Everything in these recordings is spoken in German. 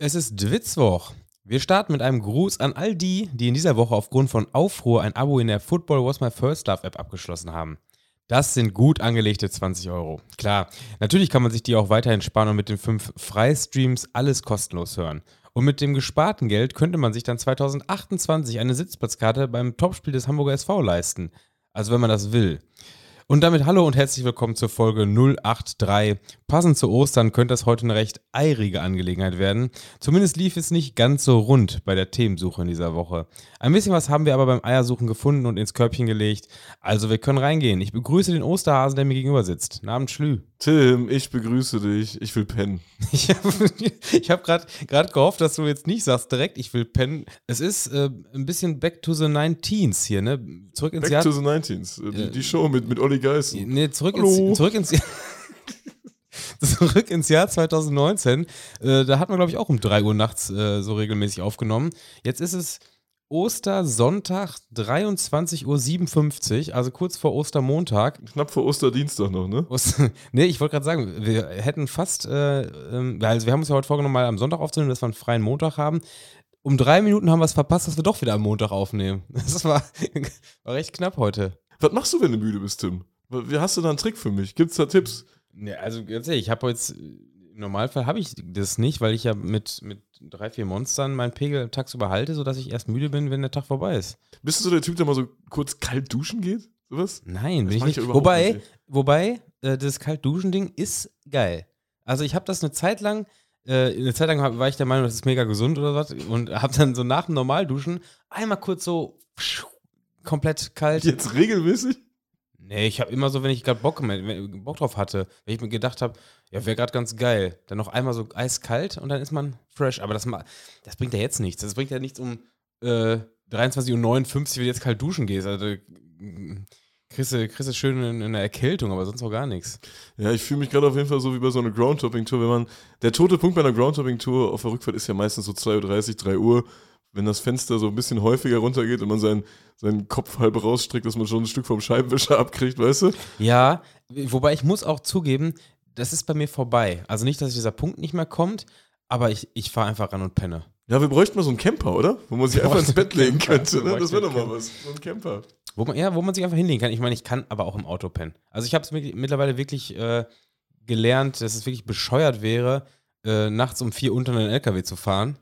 Es ist Dwitzwoch. Wir starten mit einem Gruß an all die, die in dieser Woche aufgrund von Aufruhr ein Abo in der Football Was My First Love App abgeschlossen haben. Das sind gut angelegte 20 Euro. Klar, natürlich kann man sich die auch weiterhin sparen und mit den fünf Freistreams alles kostenlos hören. Und mit dem gesparten Geld könnte man sich dann 2028 eine Sitzplatzkarte beim Topspiel des Hamburger SV leisten. Also wenn man das will. Und damit hallo und herzlich willkommen zur Folge 083. Passend zu Ostern könnte das heute eine recht eirige Angelegenheit werden. Zumindest lief es nicht ganz so rund bei der Themensuche in dieser Woche. Ein bisschen was haben wir aber beim Eiersuchen gefunden und ins Körbchen gelegt. Also wir können reingehen. Ich begrüße den Osterhasen, der mir gegenüber sitzt. Namen Schlü. Tim, ich begrüße dich. Ich will pennen. Ich habe hab gerade gehofft, dass du jetzt nicht sagst direkt, ich will pennen. Es ist äh, ein bisschen Back to the 19s hier, ne? Zurück ins back Jahr. Back to the 19s. Die, die, Show mit, mit Olli Geißen. Nee, zurück ins, zurück ins Jahr. zurück ins Jahr 2019. Äh, da hat man, glaube ich, auch um 3 Uhr nachts äh, so regelmäßig aufgenommen. Jetzt ist es Ostersonntag 23.57 Uhr, also kurz vor Ostermontag. Knapp vor Osterdienstag noch, ne? Oster nee, ich wollte gerade sagen, wir hätten fast, äh, äh, also wir haben uns ja heute vorgenommen, mal am Sonntag aufzunehmen, dass wir einen freien Montag haben. Um drei Minuten haben wir es verpasst, dass wir doch wieder am Montag aufnehmen. Das war, war recht knapp heute. Was machst du, wenn du müde bist, Tim? Wie hast du da einen Trick für mich? Gibt es da Tipps? Ja, also ganz ehrlich, ich habe jetzt im Normalfall habe ich das nicht, weil ich ja mit, mit drei, vier Monstern meinen Pegel tagsüber halte, sodass ich erst müde bin, wenn der Tag vorbei ist. Bist du so der Typ, der mal so kurz kalt duschen geht? Sowas? Nein, bin ich nicht. Ich wobei, nicht. wobei äh, das Kalt-Duschen-Ding ist geil. Also ich habe das eine Zeit lang, äh, eine Zeit lang war ich der Meinung, das ist mega gesund oder was und habe dann so nach dem Normalduschen einmal kurz so pschuh, komplett kalt. Jetzt regelmäßig? Nee, ich habe immer so, wenn ich gerade Bock, Bock drauf hatte, wenn ich mir gedacht habe, ja, wäre gerade ganz geil, dann noch einmal so eiskalt und dann ist man fresh. Aber das, das bringt ja jetzt nichts. Das bringt ja nichts um äh, 23.59 Uhr, wenn du jetzt kalt duschen gehst. Also, kriegst du, kriegst du schön in, in der Erkältung, aber sonst auch gar nichts. Ja, ich fühle mich gerade auf jeden Fall so wie bei so einer Groundtopping-Tour. Wenn man, der tote Punkt bei einer Groundtopping-Tour auf der Rückfahrt ist ja meistens so 2.30 Uhr, 3 Uhr wenn das Fenster so ein bisschen häufiger runtergeht und man seinen, seinen Kopf halb rausstreckt, dass man schon ein Stück vom Scheibenwischer abkriegt, weißt du? Ja, wobei ich muss auch zugeben, das ist bei mir vorbei. Also nicht, dass dieser Punkt nicht mehr kommt, aber ich, ich fahre einfach ran und penne. Ja, wir bräuchten mal so einen Camper, oder? Wo man sich einfach ins Bett legen könnte. Ne? Das wäre doch mal was. So ein Camper. Wo man, ja, wo man sich einfach hinlegen kann. Ich meine, ich kann aber auch im Auto pennen. Also ich habe es mittlerweile wirklich äh, gelernt, dass es wirklich bescheuert wäre, äh, nachts um vier unter einen LKW zu fahren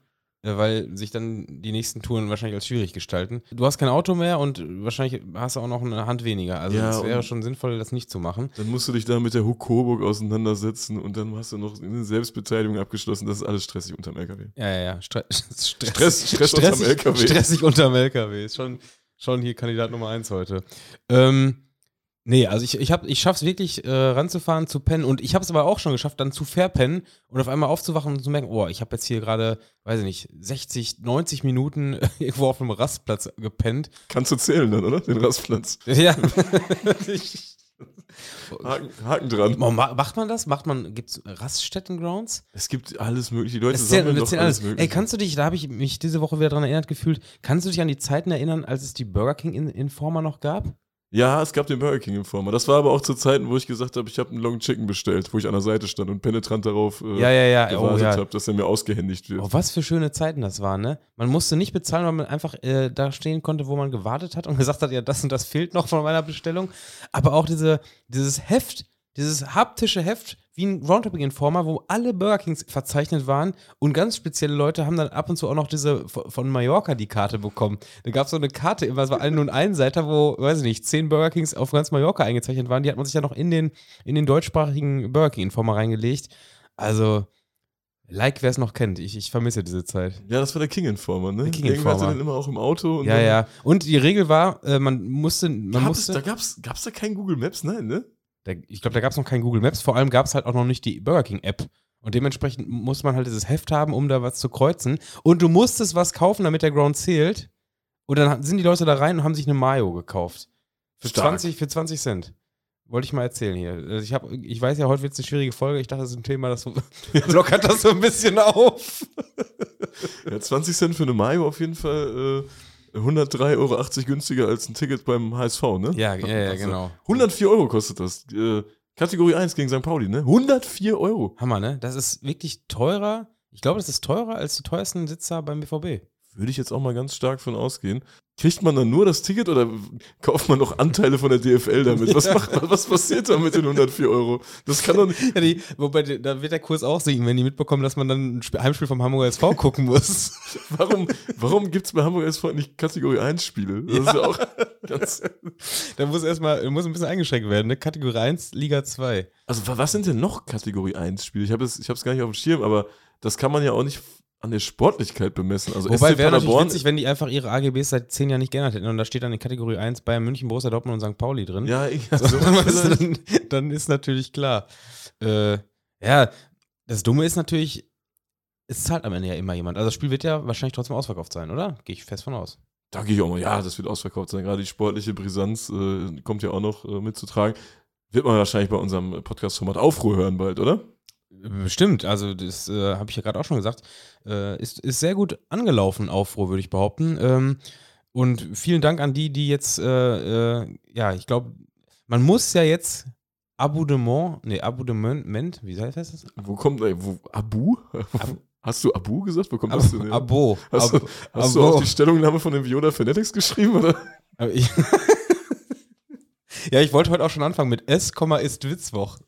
weil sich dann die nächsten Touren wahrscheinlich als schwierig gestalten. Du hast kein Auto mehr und wahrscheinlich hast du auch noch eine Hand weniger. Also ja, es wäre schon sinnvoll, das nicht zu machen. Dann musst du dich da mit der Huck Coburg auseinandersetzen und dann hast du noch eine Selbstbeteiligung abgeschlossen. Das ist alles stressig unterm LKW. Ja, ja, ja. Stre Stress, Stress, Stress stressig, unterm LKW. Stressig unterm LKW. Ist schon, schon hier Kandidat Nummer eins heute. Ähm, Nee, also ich, ich, hab, ich schaff's wirklich äh, ranzufahren, zu pennen und ich habe es aber auch schon geschafft, dann zu verpennen und auf einmal aufzuwachen und zu merken, oh, ich habe jetzt hier gerade, weiß ich nicht, 60, 90 Minuten irgendwo auf einem Rastplatz gepennt. Kannst du zählen dann, oder? Den Rastplatz. Ja. Haken, Haken, dran. Macht man das? Macht man, gibt's Raststätten-Grounds? Es gibt alles mögliche. Die Leute das sammeln doch alles mögliche. Ey, kannst du dich, da habe ich mich diese Woche wieder dran erinnert gefühlt, kannst du dich an die Zeiten erinnern, als es die Burger King Informer noch gab? Ja, es gab den Burger King Informer. Das war aber auch zu Zeiten, wo ich gesagt habe, ich habe einen Long Chicken bestellt, wo ich an der Seite stand und penetrant darauf äh, ja, ja, ja. gewartet oh, ja. habe, dass er mir ausgehändigt wird. Oh, was für schöne Zeiten das waren, ne? Man musste nicht bezahlen, weil man einfach äh, da stehen konnte, wo man gewartet hat und gesagt hat, ja, das und das fehlt noch von meiner Bestellung. Aber auch diese, dieses Heft, dieses haptische Heft, wie ein Roundtopping Informer, wo alle Burger Kings verzeichnet waren und ganz spezielle Leute haben dann ab und zu auch noch diese von Mallorca die Karte bekommen. Da gab es so eine Karte, immer, es war nur ein Seiter, wo, weiß ich nicht, zehn Burger Kings auf ganz Mallorca eingezeichnet waren. Die hat man sich ja noch in den, in den deutschsprachigen Burger King Informer reingelegt. Also, Like, wer es noch kennt. Ich, ich vermisse diese Zeit. Ja, das war der King Informer, ne? Der King Informer. hatte den immer auch im Auto. ja, ja. Und die Regel war, äh, man musste. Man gab musste es, da gab es da kein Google Maps, nein, ne? Da, ich glaube, da gab es noch kein Google Maps. Vor allem gab es halt auch noch nicht die Burger King App. Und dementsprechend muss man halt dieses Heft haben, um da was zu kreuzen. Und du musstest was kaufen, damit der Ground zählt. Und dann sind die Leute da rein und haben sich eine Mayo gekauft. Für, 20, für 20 Cent. Wollte ich mal erzählen hier. Also ich, hab, ich weiß ja, heute wird es eine schwierige Folge. Ich dachte, das ist ein Thema, das lockert das so ein bisschen auf. ja, 20 Cent für eine Mayo auf jeden Fall. Äh 103,80 Euro günstiger als ein Ticket beim HSV, ne? Ja, ja, ja also genau. 104 Euro kostet das. Äh, Kategorie 1 gegen St. Pauli, ne? 104 Euro. Hammer, ne? Das ist wirklich teurer. Ich glaube, das ist teurer als die teuersten Sitzer beim BVB. Würde ich jetzt auch mal ganz stark von ausgehen. Kriegt man dann nur das Ticket oder kauft man noch Anteile von der DFL damit? Was, macht, was passiert da mit den 104 Euro? Das kann doch nicht. Ja, die, wobei, da wird der Kurs auch sinken, wenn die mitbekommen, dass man dann ein Sp- Heimspiel vom Hamburger SV gucken muss. Warum, warum gibt es bei Hamburg SV nicht Kategorie 1 Spiele? Das ist ja auch ganz. da muss erstmal muss ein bisschen eingeschränkt werden, ne? Kategorie 1, Liga 2. Also, wa- was sind denn noch Kategorie 1 Spiele? Ich habe es ich hab's gar nicht auf dem Schirm, aber das kann man ja auch nicht an der Sportlichkeit bemessen. Also, Wobei wäre natürlich witzig, wenn die einfach ihre AGBs seit zehn Jahren nicht geändert hätten und da steht dann in Kategorie 1 Bayern München, Borussia Dortmund und St. Pauli drin. Ja, ja So, so dann, dann ist natürlich klar. Äh, ja, das Dumme ist natürlich, es zahlt am Ende ja immer jemand. Also das Spiel wird ja wahrscheinlich trotzdem ausverkauft sein, oder? Gehe ich fest von aus. Da gehe ich auch mal, ja, das wird ausverkauft sein. Gerade die sportliche Brisanz äh, kommt ja auch noch äh, mitzutragen. Wird man wahrscheinlich bei unserem Podcast-Format Aufruhr hören bald, oder? Bestimmt, also das äh, habe ich ja gerade auch schon gesagt. Äh, ist, ist sehr gut angelaufen, Aufruhr, würde ich behaupten. Ähm, und vielen Dank an die, die jetzt, äh, äh, ja, ich glaube, man muss ja jetzt Abonnement, nee, Abonnement, wie heißt das? Wo kommt, wo, Abu? Hast du Abu gesagt? Wo kommt Ab das denn? Abo. Hast, Ab du, hast du Abo. auch die Stellungnahme von den Viola Fanatics geschrieben, oder? Ja, ich wollte heute auch schon anfangen mit S, ist Witzwoch.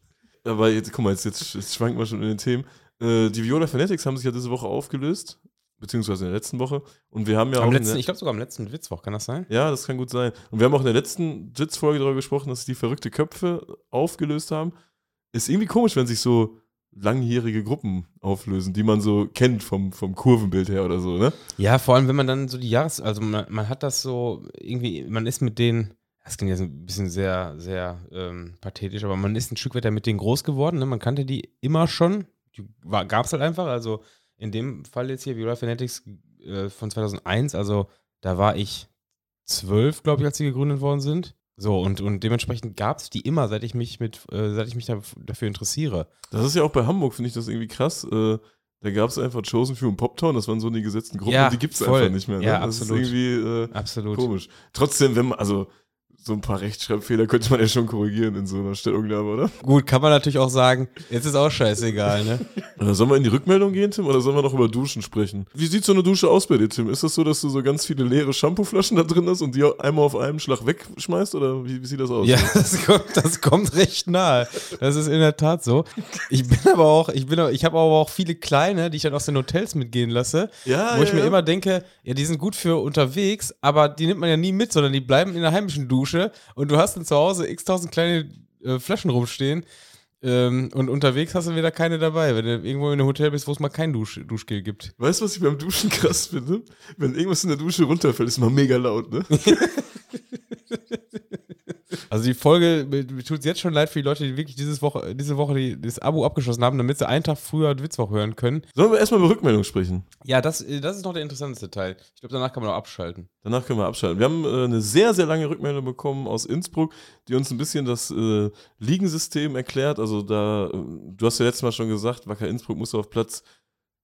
Aber jetzt, guck mal, jetzt, jetzt, jetzt schwanken wir schon in den Themen. Äh, die Viola Fanatics haben sich ja diese Woche aufgelöst, beziehungsweise in der letzten Woche. Und wir haben ja Am auch. letzten, ich glaube sogar am letzten Witzwoch, kann das sein? Ja, das kann gut sein. Und wir haben auch in der letzten Jits-Folge darüber gesprochen, dass die verrückte Köpfe aufgelöst haben. Ist irgendwie komisch, wenn sich so langjährige Gruppen auflösen, die man so kennt vom, vom Kurvenbild her oder so, ne? Ja, vor allem, wenn man dann so die Jahres-, also man, man hat das so irgendwie, man ist mit denen, das klingt jetzt ein bisschen sehr, sehr ähm, pathetisch, aber man ist ein Stück weiter mit denen groß geworden, ne? Man kannte die immer schon, die gab es halt einfach, also in dem Fall jetzt hier, Viola Fanatics äh, von 2001, also da war ich zwölf, glaube ich, als sie gegründet worden sind. So, und, und dementsprechend gab es die immer, seit ich mich mit, äh, seit ich mich da, dafür interessiere. Das ist ja auch bei Hamburg, finde ich das irgendwie krass. Äh, da gab es einfach Chosen Few und Poptown, das waren so die gesetzten Gruppen, Ja, die gibt es einfach nicht mehr. Ne? Ja, das absolut. ist irgendwie äh, Absolut. komisch. Trotzdem, wenn man, also so ein paar Rechtschreibfehler könnte man ja schon korrigieren in so einer Stellungnahme, oder? Gut, kann man natürlich auch sagen, jetzt ist auch scheißegal, ne? Sollen wir in die Rückmeldung gehen, Tim, oder sollen wir noch über Duschen sprechen? Wie sieht so eine Dusche aus bei dir, Tim? Ist das so, dass du so ganz viele leere Shampooflaschen da drin hast und die einmal auf einen Schlag wegschmeißt, oder wie, wie sieht das aus? Ja, das kommt, das kommt recht nahe. Das ist in der Tat so. Ich bin aber auch, ich bin, ich habe aber auch viele kleine, die ich dann aus den Hotels mitgehen lasse, ja wo ich ja, mir ja. immer denke, ja, die sind gut für unterwegs, aber die nimmt man ja nie mit, sondern die bleiben in der heimischen Dusche und du hast dann zu Hause x tausend kleine äh, Flaschen rumstehen. Ähm, und unterwegs hast du wieder keine dabei, wenn du irgendwo in einem Hotel bist, wo es mal kein Dusch, Duschgel gibt. Weißt du, was ich beim Duschen krass finde? Wenn irgendwas in der Dusche runterfällt, ist immer mega laut, ne? Also die Folge, mir, tut es jetzt schon leid für die Leute, die wirklich dieses Woche, diese Woche die, das Abo abgeschlossen haben, damit sie einen Tag früher Witzwoch hören können. Sollen wir erstmal über Rückmeldung sprechen? Ja, das, das ist noch der interessanteste Teil. Ich glaube, danach kann man auch abschalten. Danach können wir abschalten. Wir haben äh, eine sehr, sehr lange Rückmeldung bekommen aus Innsbruck, die uns ein bisschen das äh, Ligensystem erklärt. Also da, äh, du hast ja letztes Mal schon gesagt, Wacker Innsbruck muss auf Platz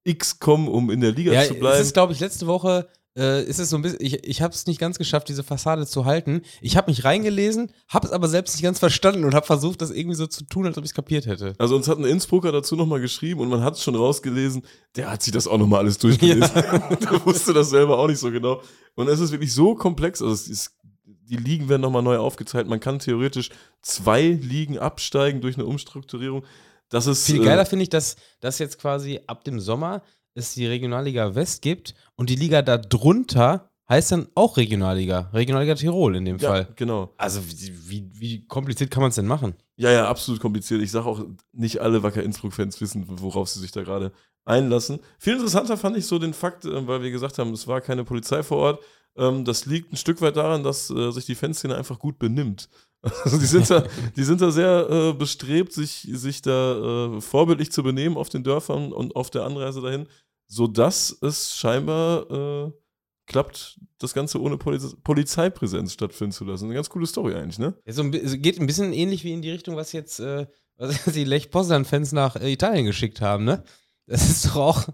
X kommen, um in der Liga Ja, zu bleiben. ist, glaube ich, letzte Woche äh, ist es so ein bisschen, ich, ich habe es nicht ganz geschafft, diese Fassade zu halten. Ich habe mich reingelesen, habe es aber selbst nicht ganz verstanden und habe versucht, das irgendwie so zu tun, als ob ich es kapiert hätte. Also uns hat ein Innsbrucker dazu nochmal geschrieben und man hat es schon rausgelesen, der hat sich das auch nochmal alles durchgelesen. der wusste das selber auch nicht so genau. Und es ist wirklich so komplex, also es ist, die Ligen werden nochmal neu aufgeteilt. Man kann theoretisch zwei Ligen absteigen durch eine Umstrukturierung. Das ist Viel äh, geiler finde ich, dass das jetzt quasi ab dem Sommer es die Regionalliga West gibt und die Liga da drunter heißt dann auch Regionalliga. Regionalliga Tirol in dem ja, Fall. genau. Also wie, wie, wie kompliziert kann man es denn machen? Ja, ja, absolut kompliziert. Ich sage auch, nicht alle Wacker Innsbruck-Fans wissen, worauf sie sich da gerade einlassen. Viel interessanter fand ich so den Fakt, äh, weil wir gesagt haben, es war keine Polizei vor Ort. Ähm, das liegt ein Stück weit daran, dass äh, sich die Fanszene einfach gut benimmt. Also die sind da, die sind da sehr äh, bestrebt, sich, sich da äh, vorbildlich zu benehmen auf den Dörfern und auf der Anreise dahin, sodass es scheinbar äh, klappt, das Ganze ohne Poliz Polizeipräsenz stattfinden zu lassen. Eine ganz coole Story eigentlich, ne? Ja, so ein, geht ein bisschen ähnlich wie in die Richtung, was jetzt, äh, was die Lech Poznan-Fans nach äh, Italien geschickt haben, ne? Das ist doch auch.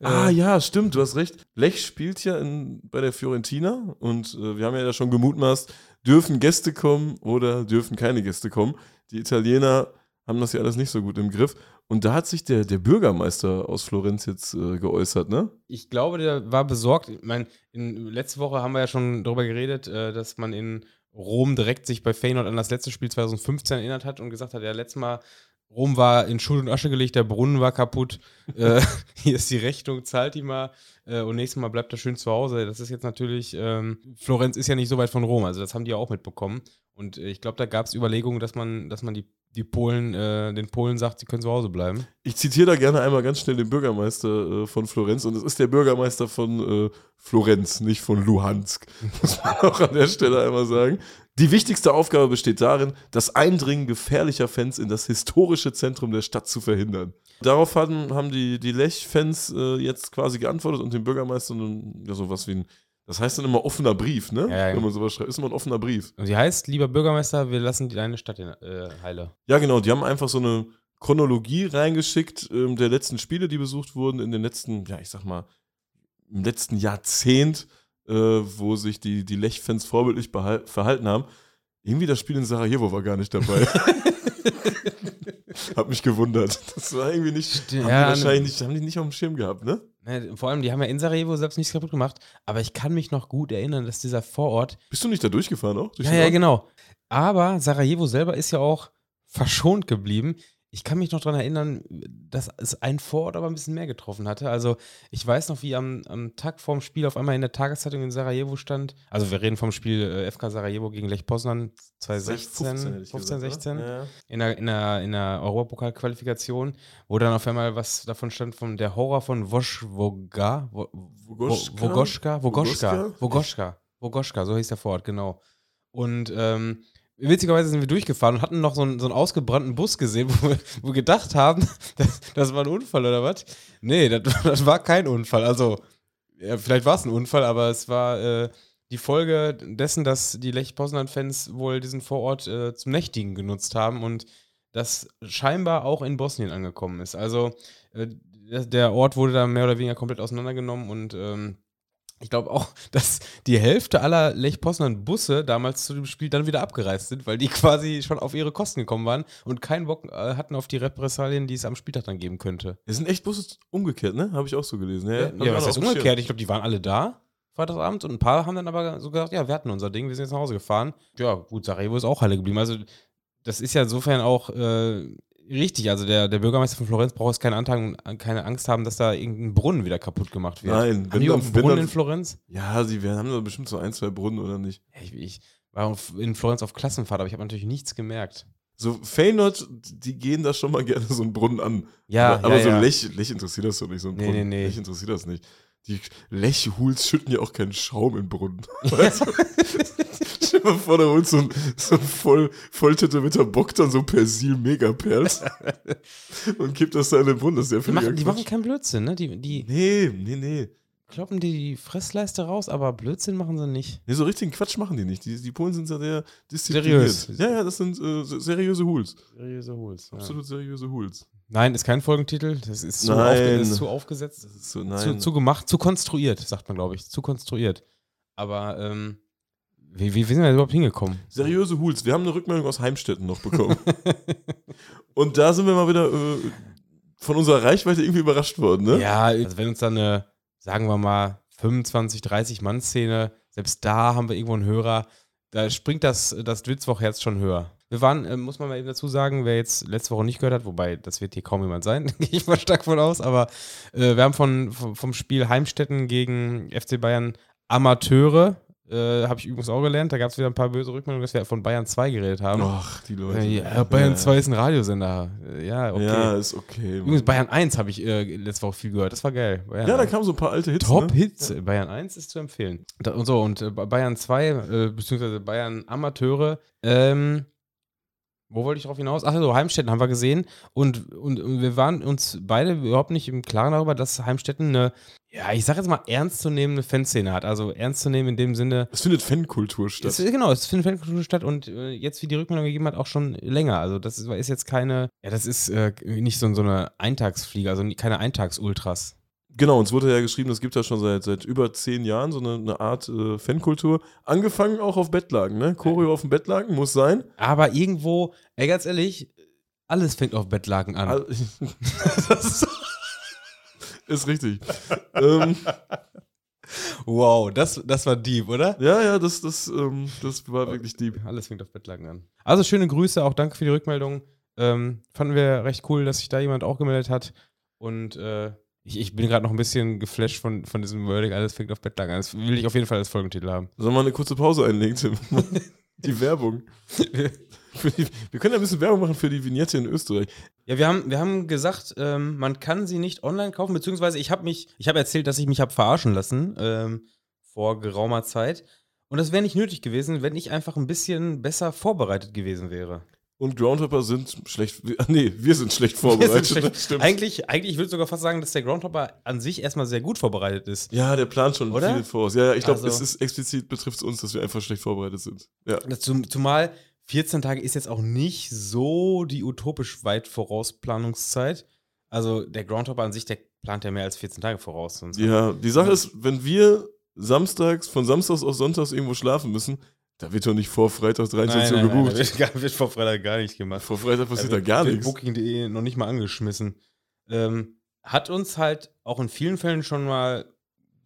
Äh, Ah ja, stimmt, du hast recht. Lech spielt ja in, bei der Fiorentina und äh, wir haben ja da schon gemutmaßt, dürfen Gäste kommen oder dürfen keine Gäste kommen. Die Italiener haben das ja alles nicht so gut im Griff. Und da hat sich der, der Bürgermeister aus Florenz jetzt äh, geäußert, ne? Ich glaube, der war besorgt. Ich meine, in, letzte Woche haben wir ja schon darüber geredet, äh, dass man in Rom direkt sich bei Feyenoord an das letzte Spiel 2015 erinnert hat und gesagt hat, ja, letztes Mal Rom war in Schutt und Asche gelegt, der Brunnen war kaputt. äh, hier ist die Rechnung, zahlt die mal. Äh, und nächstes Mal bleibt er schön zu Hause. Das ist jetzt natürlich, ähm, Florenz ist ja nicht so weit von Rom, also das haben die ja auch mitbekommen. Und äh, ich glaube, da gab es Überlegungen, dass man, dass man die, die Polen, äh, den Polen sagt, sie können zu Hause bleiben. Ich zitiere da gerne einmal ganz schnell den Bürgermeister äh, von Florenz. Und es ist der Bürgermeister von äh, Florenz, nicht von Luhansk. Muss man auch an der Stelle einmal sagen. Die wichtigste Aufgabe besteht darin, das Eindringen gefährlicher Fans in das historische Zentrum der Stadt zu verhindern. Darauf haben, haben die, die Lech-Fans äh, jetzt quasi geantwortet und dem Bürgermeister nun, ja, sowas wie ein, das heißt dann immer offener Brief, ne? Ja, ja. Wenn man sowas schreibt, ist immer ein offener Brief. Und die heißt, lieber Bürgermeister, wir lassen deine Stadt in äh, Heile. Ja, genau, die haben einfach so eine Chronologie reingeschickt ähm, der letzten Spiele, die besucht wurden in den letzten, ja, ich sag mal, im letzten Jahrzehnt, äh, wo sich die, die Lech-Fans vorbildlich verhalten haben. Irgendwie das Spiel in Sarajevo war gar nicht dabei. Hab mich gewundert. Das war irgendwie nicht, Stimmt, haben ja, die wahrscheinlich nicht, haben die nicht auf dem Schirm gehabt, ne? Ne, vor allem, die haben ja in Sarajevo selbst nichts kaputt gemacht, aber ich kann mich noch gut erinnern, dass dieser Vorort. Bist du nicht da durchgefahren auch? Durch Ja, ja, Ort? genau. Aber Sarajevo selber ist ja auch verschont geblieben. Ich kann mich noch daran erinnern, dass es ein Vorort aber ein bisschen mehr getroffen hatte. Also, ich weiß noch, wie am, am Tag vorm Spiel auf einmal in der Tageszeitung in Sarajevo stand. Also, wir reden vom Spiel äh, FK Sarajevo gegen Lech Poznan 2016, 15, 15, hätte ich gesagt, 16. oder? Ja. in der, in der, in der Europapokal-Qualifikation, wo dann auf einmal was davon stand von der Horror von Woschwoga, Wo- Wogoschka? Wo- Wogoschka, Wogoschka, Wogoschka? Wogoschka, Wogoschka, so hieß der Vorort, genau. Und ähm, witzigerweise sind wir durchgefahren und hatten noch so einen, so einen ausgebrannten Bus gesehen, wo wir, wo wir gedacht haben, das, das war ein Unfall oder was? Nee, das, das war kein Unfall. Also, ja, vielleicht war es ein Unfall, aber es war äh, die Folge dessen, dass die Lech Poznan-Fans wohl diesen Vorort äh, zum Nächtigen genutzt haben und das scheinbar auch in Bosnien angekommen ist. Also äh, der- Ort wurde da mehr oder weniger komplett auseinandergenommen und ähm, ich glaube auch, dass die Hälfte aller Lech Poznan Busse damals zu dem Spiel dann wieder abgereist sind, weil die quasi schon auf ihre Kosten gekommen waren und keinen Bock äh, hatten auf die Repressalien, die es am Spieltag dann geben könnte. Es sind echt Busse umgekehrt, ne? Habe ich auch so gelesen. Ja, Ja, ja was heißt dem Schirm. umgekehrt? Ich glaube, die waren alle da, Freitagabend, und ein paar haben dann aber so gesagt, ja, wir hatten unser Ding, wir sind jetzt nach Hause gefahren. Ja, gut, Sarajevo ist auch Halle geblieben. Also, das ist ja insofern auch äh, richtig. Also, der, der Bürgermeister von Florenz braucht jetzt keine, Antagen, keine Angst haben, dass da irgendein Brunnen wieder kaputt gemacht wird. Nein, haben wenn die dann- Brunnen dann- in Florenz? Ja, sie werden, haben da bestimmt so ein, zwei Brunnen oder nicht. Ja, Ich, ich war in Florenz auf Klassenfahrt, aber ich habe natürlich nichts gemerkt. So, Feyenoord, die gehen da schon mal gerne so einen Brunnen an. Ja, aber, aber ja, so ja. Lech, Lech interessiert das doch nicht, so ein Nee, Brunnen. nee, nee. Lech interessiert das nicht. Die Lech-Huls schütten ja auch keinen Schaum in Brunnen. Du? Stell dir mal vor, da holt so ein, so voll, voll tätowierter Bock dann so Persil-Megaperls und kippt das da in den Brunnen. Das ist ja Die machen, die machen keinen Blödsinn, ne? Die, die Nee, nee, nee. kloppen die Fressleiste raus, aber Blödsinn machen sie nicht. Nee, so richtigen Quatsch machen die nicht. Die, die Polen sind ja sehr diszipliniert. Seriös. Ja, ja, das sind äh, se- seriöse Hools. Seriöse Hols. Ja. Absolut seriöse Hools. Nein, ist kein Folgentitel. Das ist zu, aufge ist zu aufgesetzt. Das ist so, nein. Zu, zu gemacht, zu konstruiert, sagt man, glaube ich. Zu konstruiert. Aber, ähm, wie, wie, wie sind wir überhaupt hingekommen? seriöse Hools. Wir haben eine Rückmeldung aus Heimstetten noch bekommen. Und da sind wir mal wieder äh, von unserer Reichweite irgendwie überrascht worden, ne? Ja, also wenn uns dann eine, sagen wir mal, 25, 30 Mann-Szene, selbst da haben wir irgendwo einen Hörer, da springt das, das Dwitzwoch-Herz schon höher. Wir waren, äh, muss man mal eben dazu sagen, wer jetzt letzte Woche nicht gehört hat, wobei das wird hier kaum jemand sein, gehe ich mal stark von aus, aber äh, wir haben von, vom, vom Spiel Heimstetten gegen FC Bayern Amateure, äh, habe ich übrigens auch gelernt, da gab es wieder ein paar böse Rückmeldungen, dass wir von Bayern 2 geredet haben. Ach, die Leute. Äh, ja, Bayern ja. 2 ist ein Radiosender. Äh, Ja, okay. Ja, ist okay. Übrigens, Bayern 1 habe ich äh, letzte Woche viel gehört. Das war geil. Bayern ja, da 1. kamen so ein paar alte Hits. Top ne? Hits. Bayern 1 ist zu empfehlen. Da, und so, und äh, Bayern 2, äh, beziehungsweise Bayern Amateure, ähm, wo wollte ich drauf hinaus? Ach so, Heimstetten haben wir gesehen. Und, und, und wir waren uns beide überhaupt nicht im Klaren darüber, dass Heimstetten eine, ja, ich sag jetzt mal, ernstzunehmende Fanszene hat. Also ernst zu nehmen in dem Sinne, Es findet Fankultur statt. es, genau, es findet Fankultur statt und äh, jetzt, wie die Rückmeldung gegeben hat, auch schon länger. Also das ist, ist jetzt keine, ja, das ist äh, nicht so, so eine Eintagsfliege, also keine Eintagsultras. Genau, uns wurde ja geschrieben, es gibt da schon seit, seit über zehn Jahren so eine, eine Art äh, Fankultur. Angefangen auch auf Bettlagen, ne? Choreo auf dem Bettlagen muss sein. Aber irgendwo, ey, ganz ehrlich, Alles fängt auf Bettlaken an. All- ist richtig. ähm, wow, das, das war deep, oder? ja, ja, das, das, ähm, das war wirklich deep. Alles fängt auf Bettlaken an. Also schöne Grüße, auch danke für die Rückmeldung. Ähm, fanden wir recht cool, dass sich da jemand auch gemeldet hat. Und äh, ich, ich bin gerade noch ein bisschen geflasht von, von diesem Wording, alles fängt auf Bettlaken an. Das will ich auf jeden Fall als Folgentitel haben. Sollen wir eine kurze Pause einlegen, Tim? die Werbung. Die, wir können ja ein bisschen Werbung machen für die Vignette in Österreich. Ja, wir haben, wir haben gesagt, ähm, man kann sie nicht online kaufen, beziehungsweise ich habe mich, ich habe erzählt, dass ich mich habe verarschen lassen ähm, vor geraumer Zeit. Und das wäre nicht nötig gewesen, wenn ich einfach ein bisschen besser vorbereitet gewesen wäre. Und Groundhopper sind schlecht. Nee, wir sind schlecht vorbereitet. Sind das stimmt. Eigentlich, eigentlich, ich würde sogar fast sagen, dass der Groundhopper an sich erstmal sehr gut vorbereitet ist. Ja, der plant schon Oder? viel voraus. Ja, ich glaube, Also- es ist explizit betrifft es uns, dass wir einfach schlecht vorbereitet sind. Ja. Zum, zumal 14 Tage ist jetzt auch nicht so die utopisch weit Vorausplanungszeit. Also der Groundhopper an sich, der plant ja mehr als 14 Tage voraus. Ja, die Sache ist, wenn wir samstags, von samstags auf sonntags irgendwo schlafen müssen, da wird doch nicht vor Freitag 23 Uhr nein, gebucht. da wird, gar- wird vor Freitag gar nicht gemacht. Vor Freitag passiert da wird- gar wird nichts. Booking.de noch nicht mal angeschmissen. Ähm, hat uns halt auch in vielen Fällen schon mal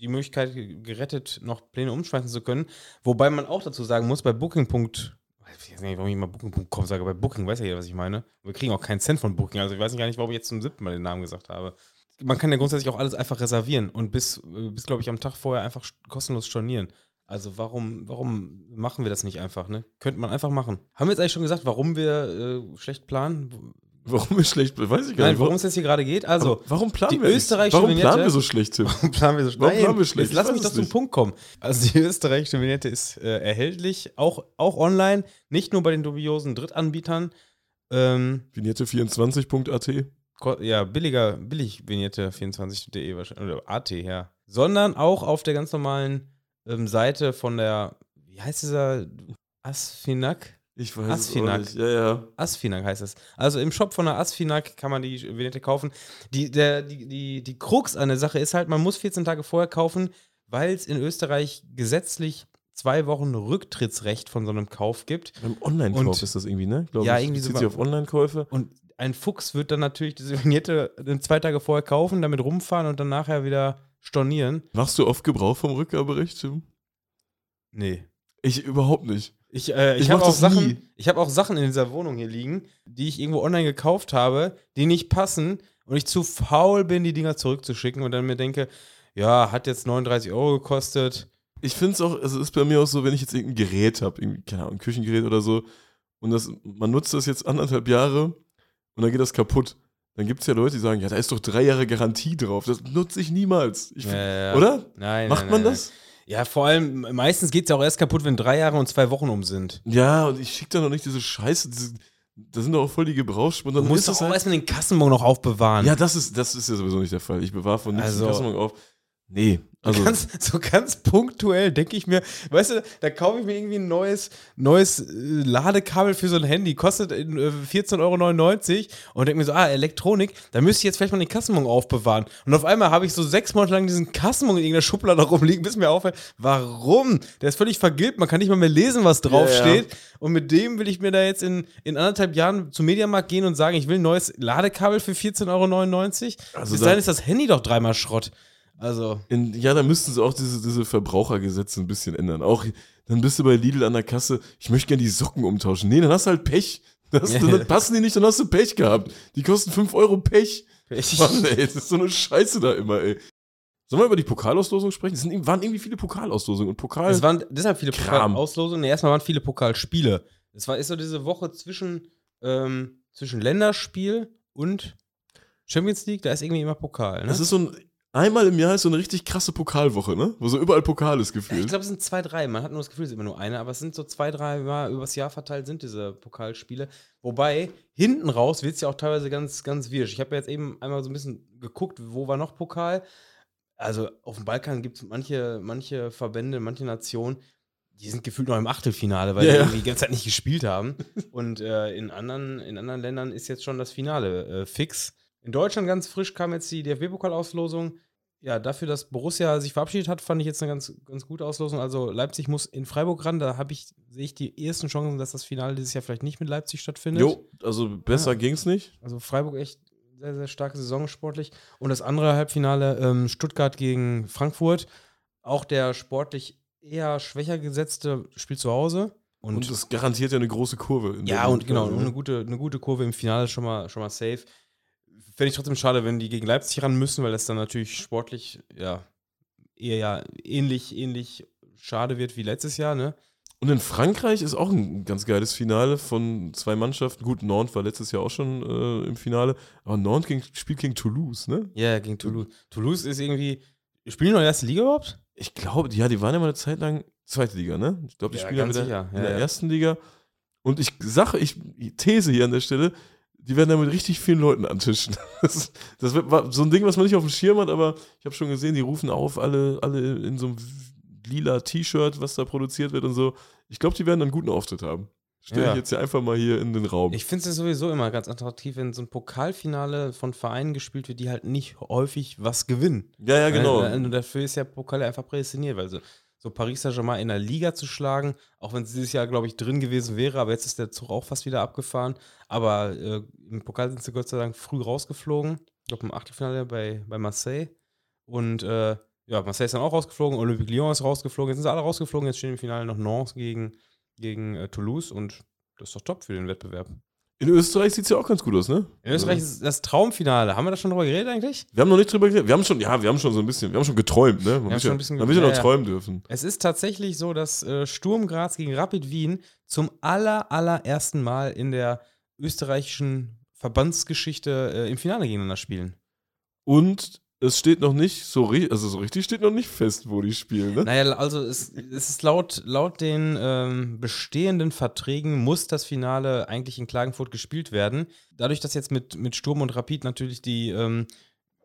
die Möglichkeit ge- gerettet, noch Pläne umschmeißen zu können. Wobei man auch dazu sagen muss, bei Booking. Ich weiß nicht, warum ich mal Booking.com sage, bei Booking weiß ja jeder, was ich meine. Wir kriegen auch keinen Cent von Booking, also ich weiß gar nicht, warum ich jetzt zum siebten Mal den Namen gesagt habe. Man kann ja grundsätzlich auch alles einfach reservieren und bis, äh, bis glaube ich, am Tag vorher einfach st- kostenlos stornieren. Also warum, warum machen wir das nicht einfach, ne? Könnte man einfach machen. Haben wir jetzt eigentlich schon gesagt, warum wir äh, schlecht planen? Warum ist schlecht? Weiß ich gar Nein, nicht. worum es jetzt hier gerade geht? Also, Aber warum planen die wir österreichische Warum Vignette- planen wir so schlecht, Tim? warum planen wir so Warum Nein, planen wir schlecht? Jetzt lass Ich mich doch zum. Punkt kommen. Also die österreichische Vignette ist äh, erhältlich, auch, auch online, nicht nur bei den dubiosen Drittanbietern. Ähm, Vignette24.at. ko- ja, billiger, billig Vignette24.de wahrscheinlich, oder AT, ja. Sondern auch auf der ganz normalen ähm, Seite von der, wie heißt dieser, Asfinag? Ich weiß es auch Asfinag. nicht. Ja, ja. Asfinag heißt es. Also im Shop von der Asfinag kann man die Vignette kaufen. Die, der, die, die, die Krux an der Sache ist halt, man muss 14 Tage vorher kaufen, weil es in Österreich gesetzlich zwei Wochen Rücktrittsrecht von so einem Kauf gibt. Beim Online-Kauf ist das irgendwie, ne? Glaub Ja, ich. irgendwie Bezieht so auf Online-Käufe. Und ein Fuchs wird dann natürlich diese Vignette dann zwei Tage vorher kaufen, damit rumfahren und dann nachher wieder stornieren. Machst du oft Gebrauch vom Rückgaberecht, Tim? Nee. Ich überhaupt nicht. Ich, äh, ich Ich habe auch Sachen, ich habe auch Sachen in dieser Wohnung hier liegen, die ich irgendwo online gekauft habe, die nicht passen und ich zu faul bin, die Dinger zurückzuschicken und dann mir denke, ja, hat jetzt 39 Euro gekostet. Ich finde es auch, also es ist bei mir auch so, wenn ich jetzt irgendein Gerät habe, keine Ahnung, ein Küchengerät oder so, und das, man nutzt das jetzt anderthalb Jahre und dann geht das kaputt. Dann gibt es ja Leute, die sagen, ja, da ist doch drei Jahre Garantie drauf. Das nutze ich niemals. Ich, Ja, ja. Oder? Nein. Macht nein, man nein, das? Ja, vor allem, meistens geht es ja auch erst kaputt, wenn drei Jahre und zwei Wochen um sind. Ja, und ich schicke da noch nicht diese Scheiße, diese, da sind doch auch voll die Gebrauchsspuren. Du musst doch das auch halt, erstmal den Kassenbon noch aufbewahren. Ja, das ist, das ist ja sowieso nicht der Fall. Ich bewahre von nichts Also- also, Kassenbon auf. Nee, Also, ganz, so ganz punktuell denke ich mir, weißt du, da kaufe ich mir irgendwie ein neues, neues äh, Ladekabel für so ein Handy, kostet äh, 14,99 Euro und denke mir so, ah, Elektronik, da müsste ich jetzt vielleicht mal den Kassenbon aufbewahren. Und auf einmal habe ich so sechs Monate lang diesen Kassenbon in irgendeiner Schublade rumliegen, bis mir auffällt, warum? Der ist völlig vergilbt, man kann nicht mal mehr lesen, was draufsteht. Ja, Und mit dem will ich mir da jetzt in, in anderthalb Jahren zum Mediamarkt gehen und sagen, ich will ein neues Ladekabel für 14,99 Euro. Also Bis da- dahin ist das Handy doch dreimal Schrott. Also. in, ja, da müssten sie auch diese, diese Verbrauchergesetze ein bisschen ändern. Auch dann bist du bei Lidl an der Kasse, ich möchte gerne die Socken umtauschen. Nee, dann hast du halt Pech. Das, dann passen die nicht, dann hast du Pech gehabt. Die kosten 5 Euro Pech. Mann, ey, das ist so eine Scheiße da immer, ey. Sollen wir über die Pokalauslosung sprechen? Es sind, waren irgendwie viele Pokalauslosungen und Pokal. Es waren deshalb viele Kram. Pokalauslosungen. Nee, erstmal waren viele Pokalspiele. Es war ist so diese Woche zwischen, ähm, zwischen Länderspiel und Champions League, da ist irgendwie immer Pokal. Ne? das ist so ein, einmal im Jahr ist so eine richtig krasse Pokalwoche, ne? Wo so überall Pokal ist ich gefühlt. glaube, es sind zwei, drei. Man hat nur das Gefühl, es ist immer nur eine, aber es sind so zwei, drei Mal übers Jahr verteilt sind diese Pokalspiele. Wobei, hinten raus wird es ja auch teilweise ganz, ganz wirsch. Ich habe ja jetzt eben einmal so ein bisschen geguckt, wo war noch Pokal. Also auf dem Balkan gibt es manche, manche Verbände, manche Nationen, die sind gefühlt noch im Achtelfinale, weil Ja, die ja. irgendwie die ganze Zeit nicht gespielt haben. Und äh, in, anderen, in anderen Ländern ist jetzt schon das Finale äh, fix. In Deutschland ganz frisch kam jetzt die DFB-Pokalauslosung. ja, dafür, dass Borussia sich verabschiedet hat, fand ich jetzt eine ganz, ganz gute Auslosung. Also Leipzig muss in Freiburg ran. Da habe ich, sehe ich die ersten Chancen, dass das Finale dieses Jahr vielleicht nicht mit Leipzig stattfindet. Jo, also besser ja. es nicht. Also Freiburg echt sehr, sehr starke Saison sportlich. Und das andere Halbfinale ähm, Stuttgart gegen Frankfurt. Auch der sportlich eher schwächer gesetzte spielt zu Hause. Und, es garantiert ja eine große Kurve. ja, und genau, und eine gute, eine gute Kurve im Finale schon mal, schon mal safe. Fände ich trotzdem schade, wenn die gegen Leipzig ran müssen, weil das dann natürlich sportlich ja eher ja ähnlich, ähnlich schade wird wie letztes Jahr, ne? Und in Frankreich ist auch ein ganz geiles Finale von zwei Mannschaften. Gut, Nantes war letztes Jahr auch schon äh, im Finale, aber Nantes gegen, spielt gegen Toulouse, ne? Ja, gegen Toulouse. Toulouse ist irgendwie. Spielen die noch erste Liga überhaupt? Ich glaube, ja, die waren ja mal eine Zeit lang zweite Liga, ne? Ich glaube, die ja, spielen ja wieder in der ersten Liga. Und ich sage, ich These hier an der Stelle, die werden da mit richtig vielen Leuten antischen. Das, das war so ein Ding, was man nicht auf dem Schirm hat, aber ich habe schon gesehen, die rufen auf, alle, alle in so einem lila T-Shirt, was da produziert wird und so. Ich glaube, die werden einen guten Auftritt haben. Stelle ja. ich jetzt ja einfach mal hier in den Raum. Ich finde es sowieso immer ganz attraktiv, wenn so ein Pokalfinale von Vereinen gespielt wird, die halt nicht häufig was gewinnen. Ja, ja, genau. Und dafür ist ja Pokal einfach prädestiniert, weil so, so Paris Saint-Germain in der Liga zu schlagen, auch wenn es dieses Jahr, glaube ich, drin gewesen wäre, aber jetzt ist der Zug auch fast wieder abgefahren. Aber äh, im Pokal sind sie Gott sei Dank früh rausgeflogen. Ich glaube, im Achtelfinale bei, bei Marseille. Und äh, ja, Marseille ist dann auch rausgeflogen, Olympique Lyon ist rausgeflogen, jetzt sind sie alle rausgeflogen, jetzt stehen im Finale noch Nantes gegen, gegen äh, Toulouse und das ist doch top für den Wettbewerb. In Österreich sieht es ja auch ganz gut aus, ne? In Österreich ist das Traumfinale. Haben wir da schon drüber geredet eigentlich? Wir haben noch nicht drüber geredet. Wir haben schon, ja, wir haben schon so ein bisschen, wir haben schon geträumt, ne? Man wir haben schon ein bisschen, man will ja noch träumen dürfen. Es ist tatsächlich so, dass äh, Sturm Graz gegen Rapid Wien zum aller, allerersten Mal in der österreichischen Verbandsgeschichte äh, im Finale gegeneinander spielen. Und es steht noch nicht so also so richtig steht noch nicht fest, wo die spielen, ne? Naja, also es, es ist laut, laut den ähm, bestehenden Verträgen muss das Finale eigentlich in Klagenfurt gespielt werden. Dadurch, dass jetzt mit, mit Sturm und Rapid natürlich die ähm,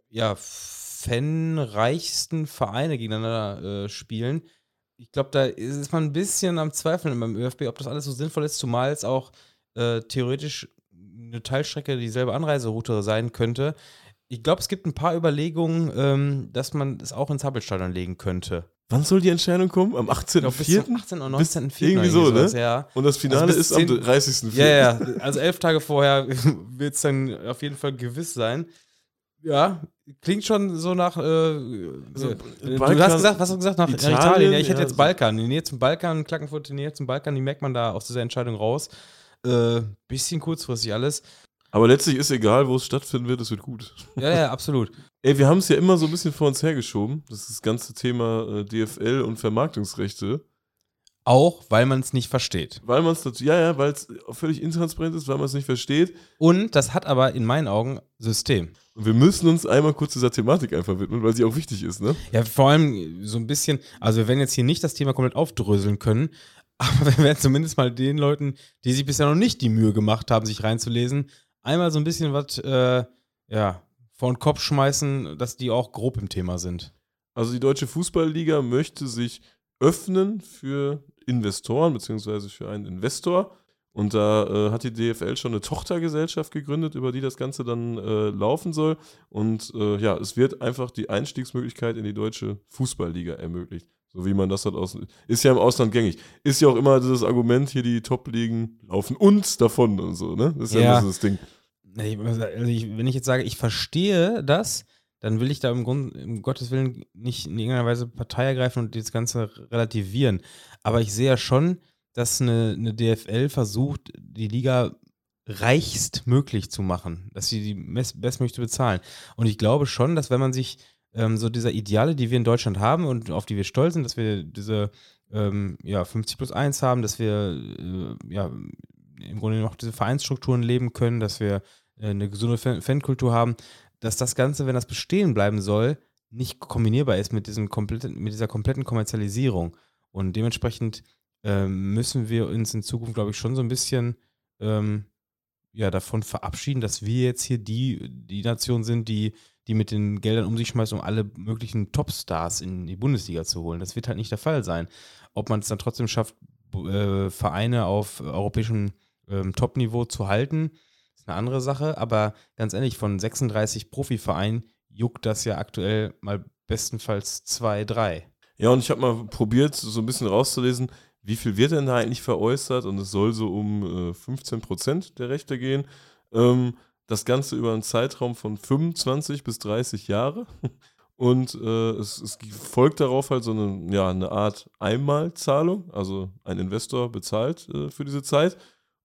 ja, fanreichsten Vereine gegeneinander äh, spielen, ich glaube, da ist man ein bisschen am Zweifeln beim ÖFB, ob das alles so sinnvoll ist, zumal es auch äh, theoretisch eine Teilstrecke dieselbe Anreiseroute sein könnte ich glaube, es gibt ein paar Überlegungen, ähm, dass man es auch ins Happelstadion legen könnte. Wann soll die Entscheidung kommen? Am 18.04.? 18. oder 19.04. Irgendwie so, ne? Ja. Und das Finale also ist am 30.04. Ja, ja. Also elf Tage vorher wird es dann auf jeden Fall gewiss sein. Ja, klingt schon so nach. Äh, also, äh, du hast gesagt, was hast du gesagt? Nach Italien? Italien. Ja, ich hätte ja, jetzt Balkan. Die Nähe zum Balkan, Klagenfurt, die Nähe zum Balkan, die merkt man da aus dieser Entscheidung raus. Äh, bisschen kurzfristig alles. Aber letztlich ist egal, wo es stattfinden wird, es wird gut. Ja, ja, absolut. Ey, wir haben es ja immer so ein bisschen vor uns hergeschoben, das ist das ganze Thema äh, DFL und Vermarktungsrechte. Auch, weil man es nicht versteht. Weil man es ja, ja, weil es völlig intransparent ist, weil man es nicht versteht. Und das hat aber in meinen Augen System. Und wir müssen uns einmal kurz dieser Thematik einfach widmen, weil sie auch wichtig ist, ne? Ja, vor allem so ein bisschen, also wir werden jetzt hier nicht das Thema komplett aufdröseln können, aber wir werden zumindest mal den Leuten, die sich bisher noch nicht die Mühe gemacht haben, sich reinzulesen, einmal so ein bisschen was, äh, ja, vor den Kopf schmeißen, dass die auch grob im Thema sind. Also die Deutsche Fußballliga möchte sich öffnen für Investoren beziehungsweise für einen Investor. Und da äh, hat die DFL schon eine Tochtergesellschaft gegründet, über die das Ganze dann äh, laufen soll. Und äh, ja, es wird einfach die Einstiegsmöglichkeit in die deutsche Fußballliga ermöglicht. So wie man das halt aus. Ist ja im Ausland gängig. Ist ja auch immer dieses Argument, hier die Top-Ligen laufen uns davon und so, ne? Das ist ja, ja das Ding. Also ich, wenn ich jetzt sage, ich verstehe das, dann will ich da im Grunde, um Gottes Willen, nicht in irgendeiner Weise Partei ergreifen und das Ganze relativieren. Aber ich sehe ja schon, dass eine, eine DFL versucht, die Liga reichst möglich zu machen, dass sie die bestmöglich bezahlen. Und ich glaube schon, dass wenn man sich ähm, so dieser Ideale, die wir in Deutschland haben und auf die wir stolz sind, dass wir diese ähm, ja, 50 plus 1 haben, dass wir äh, ja, im Grunde noch diese Vereinsstrukturen leben können, dass wir eine gesunde Fan Fankultur haben, dass das Ganze, wenn das bestehen bleiben soll, nicht kombinierbar ist mit, diesem kompletten, mit dieser kompletten Kommerzialisierung. Und dementsprechend ähm, müssen wir uns in Zukunft, glaube ich, schon so ein bisschen ähm, ja, davon verabschieden, dass wir jetzt hier die, die Nation sind, die die mit den Geldern um sich schmeißt, um alle möglichen Topstars in die Bundesliga zu holen. Das wird halt nicht der Fall sein. Ob man es dann trotzdem schafft, äh, Vereine auf europäischem ähm, Top-Niveau zu halten, eine andere Sache. Aber ganz ehrlich, von 36 Profivereinen juckt das ja aktuell mal bestenfalls zwei, drei. Ja, und ich habe mal probiert, so ein bisschen rauszulesen, wie viel wird denn da eigentlich veräußert? Und es soll so um äh, 15 Prozent der Rechte gehen. Ähm, das Ganze über einen Zeitraum von 25 bis 30 Jahre. Und äh, es, es, folgt darauf halt so eine, ja, eine Art Einmalzahlung. Also ein Investor bezahlt äh, für diese Zeit.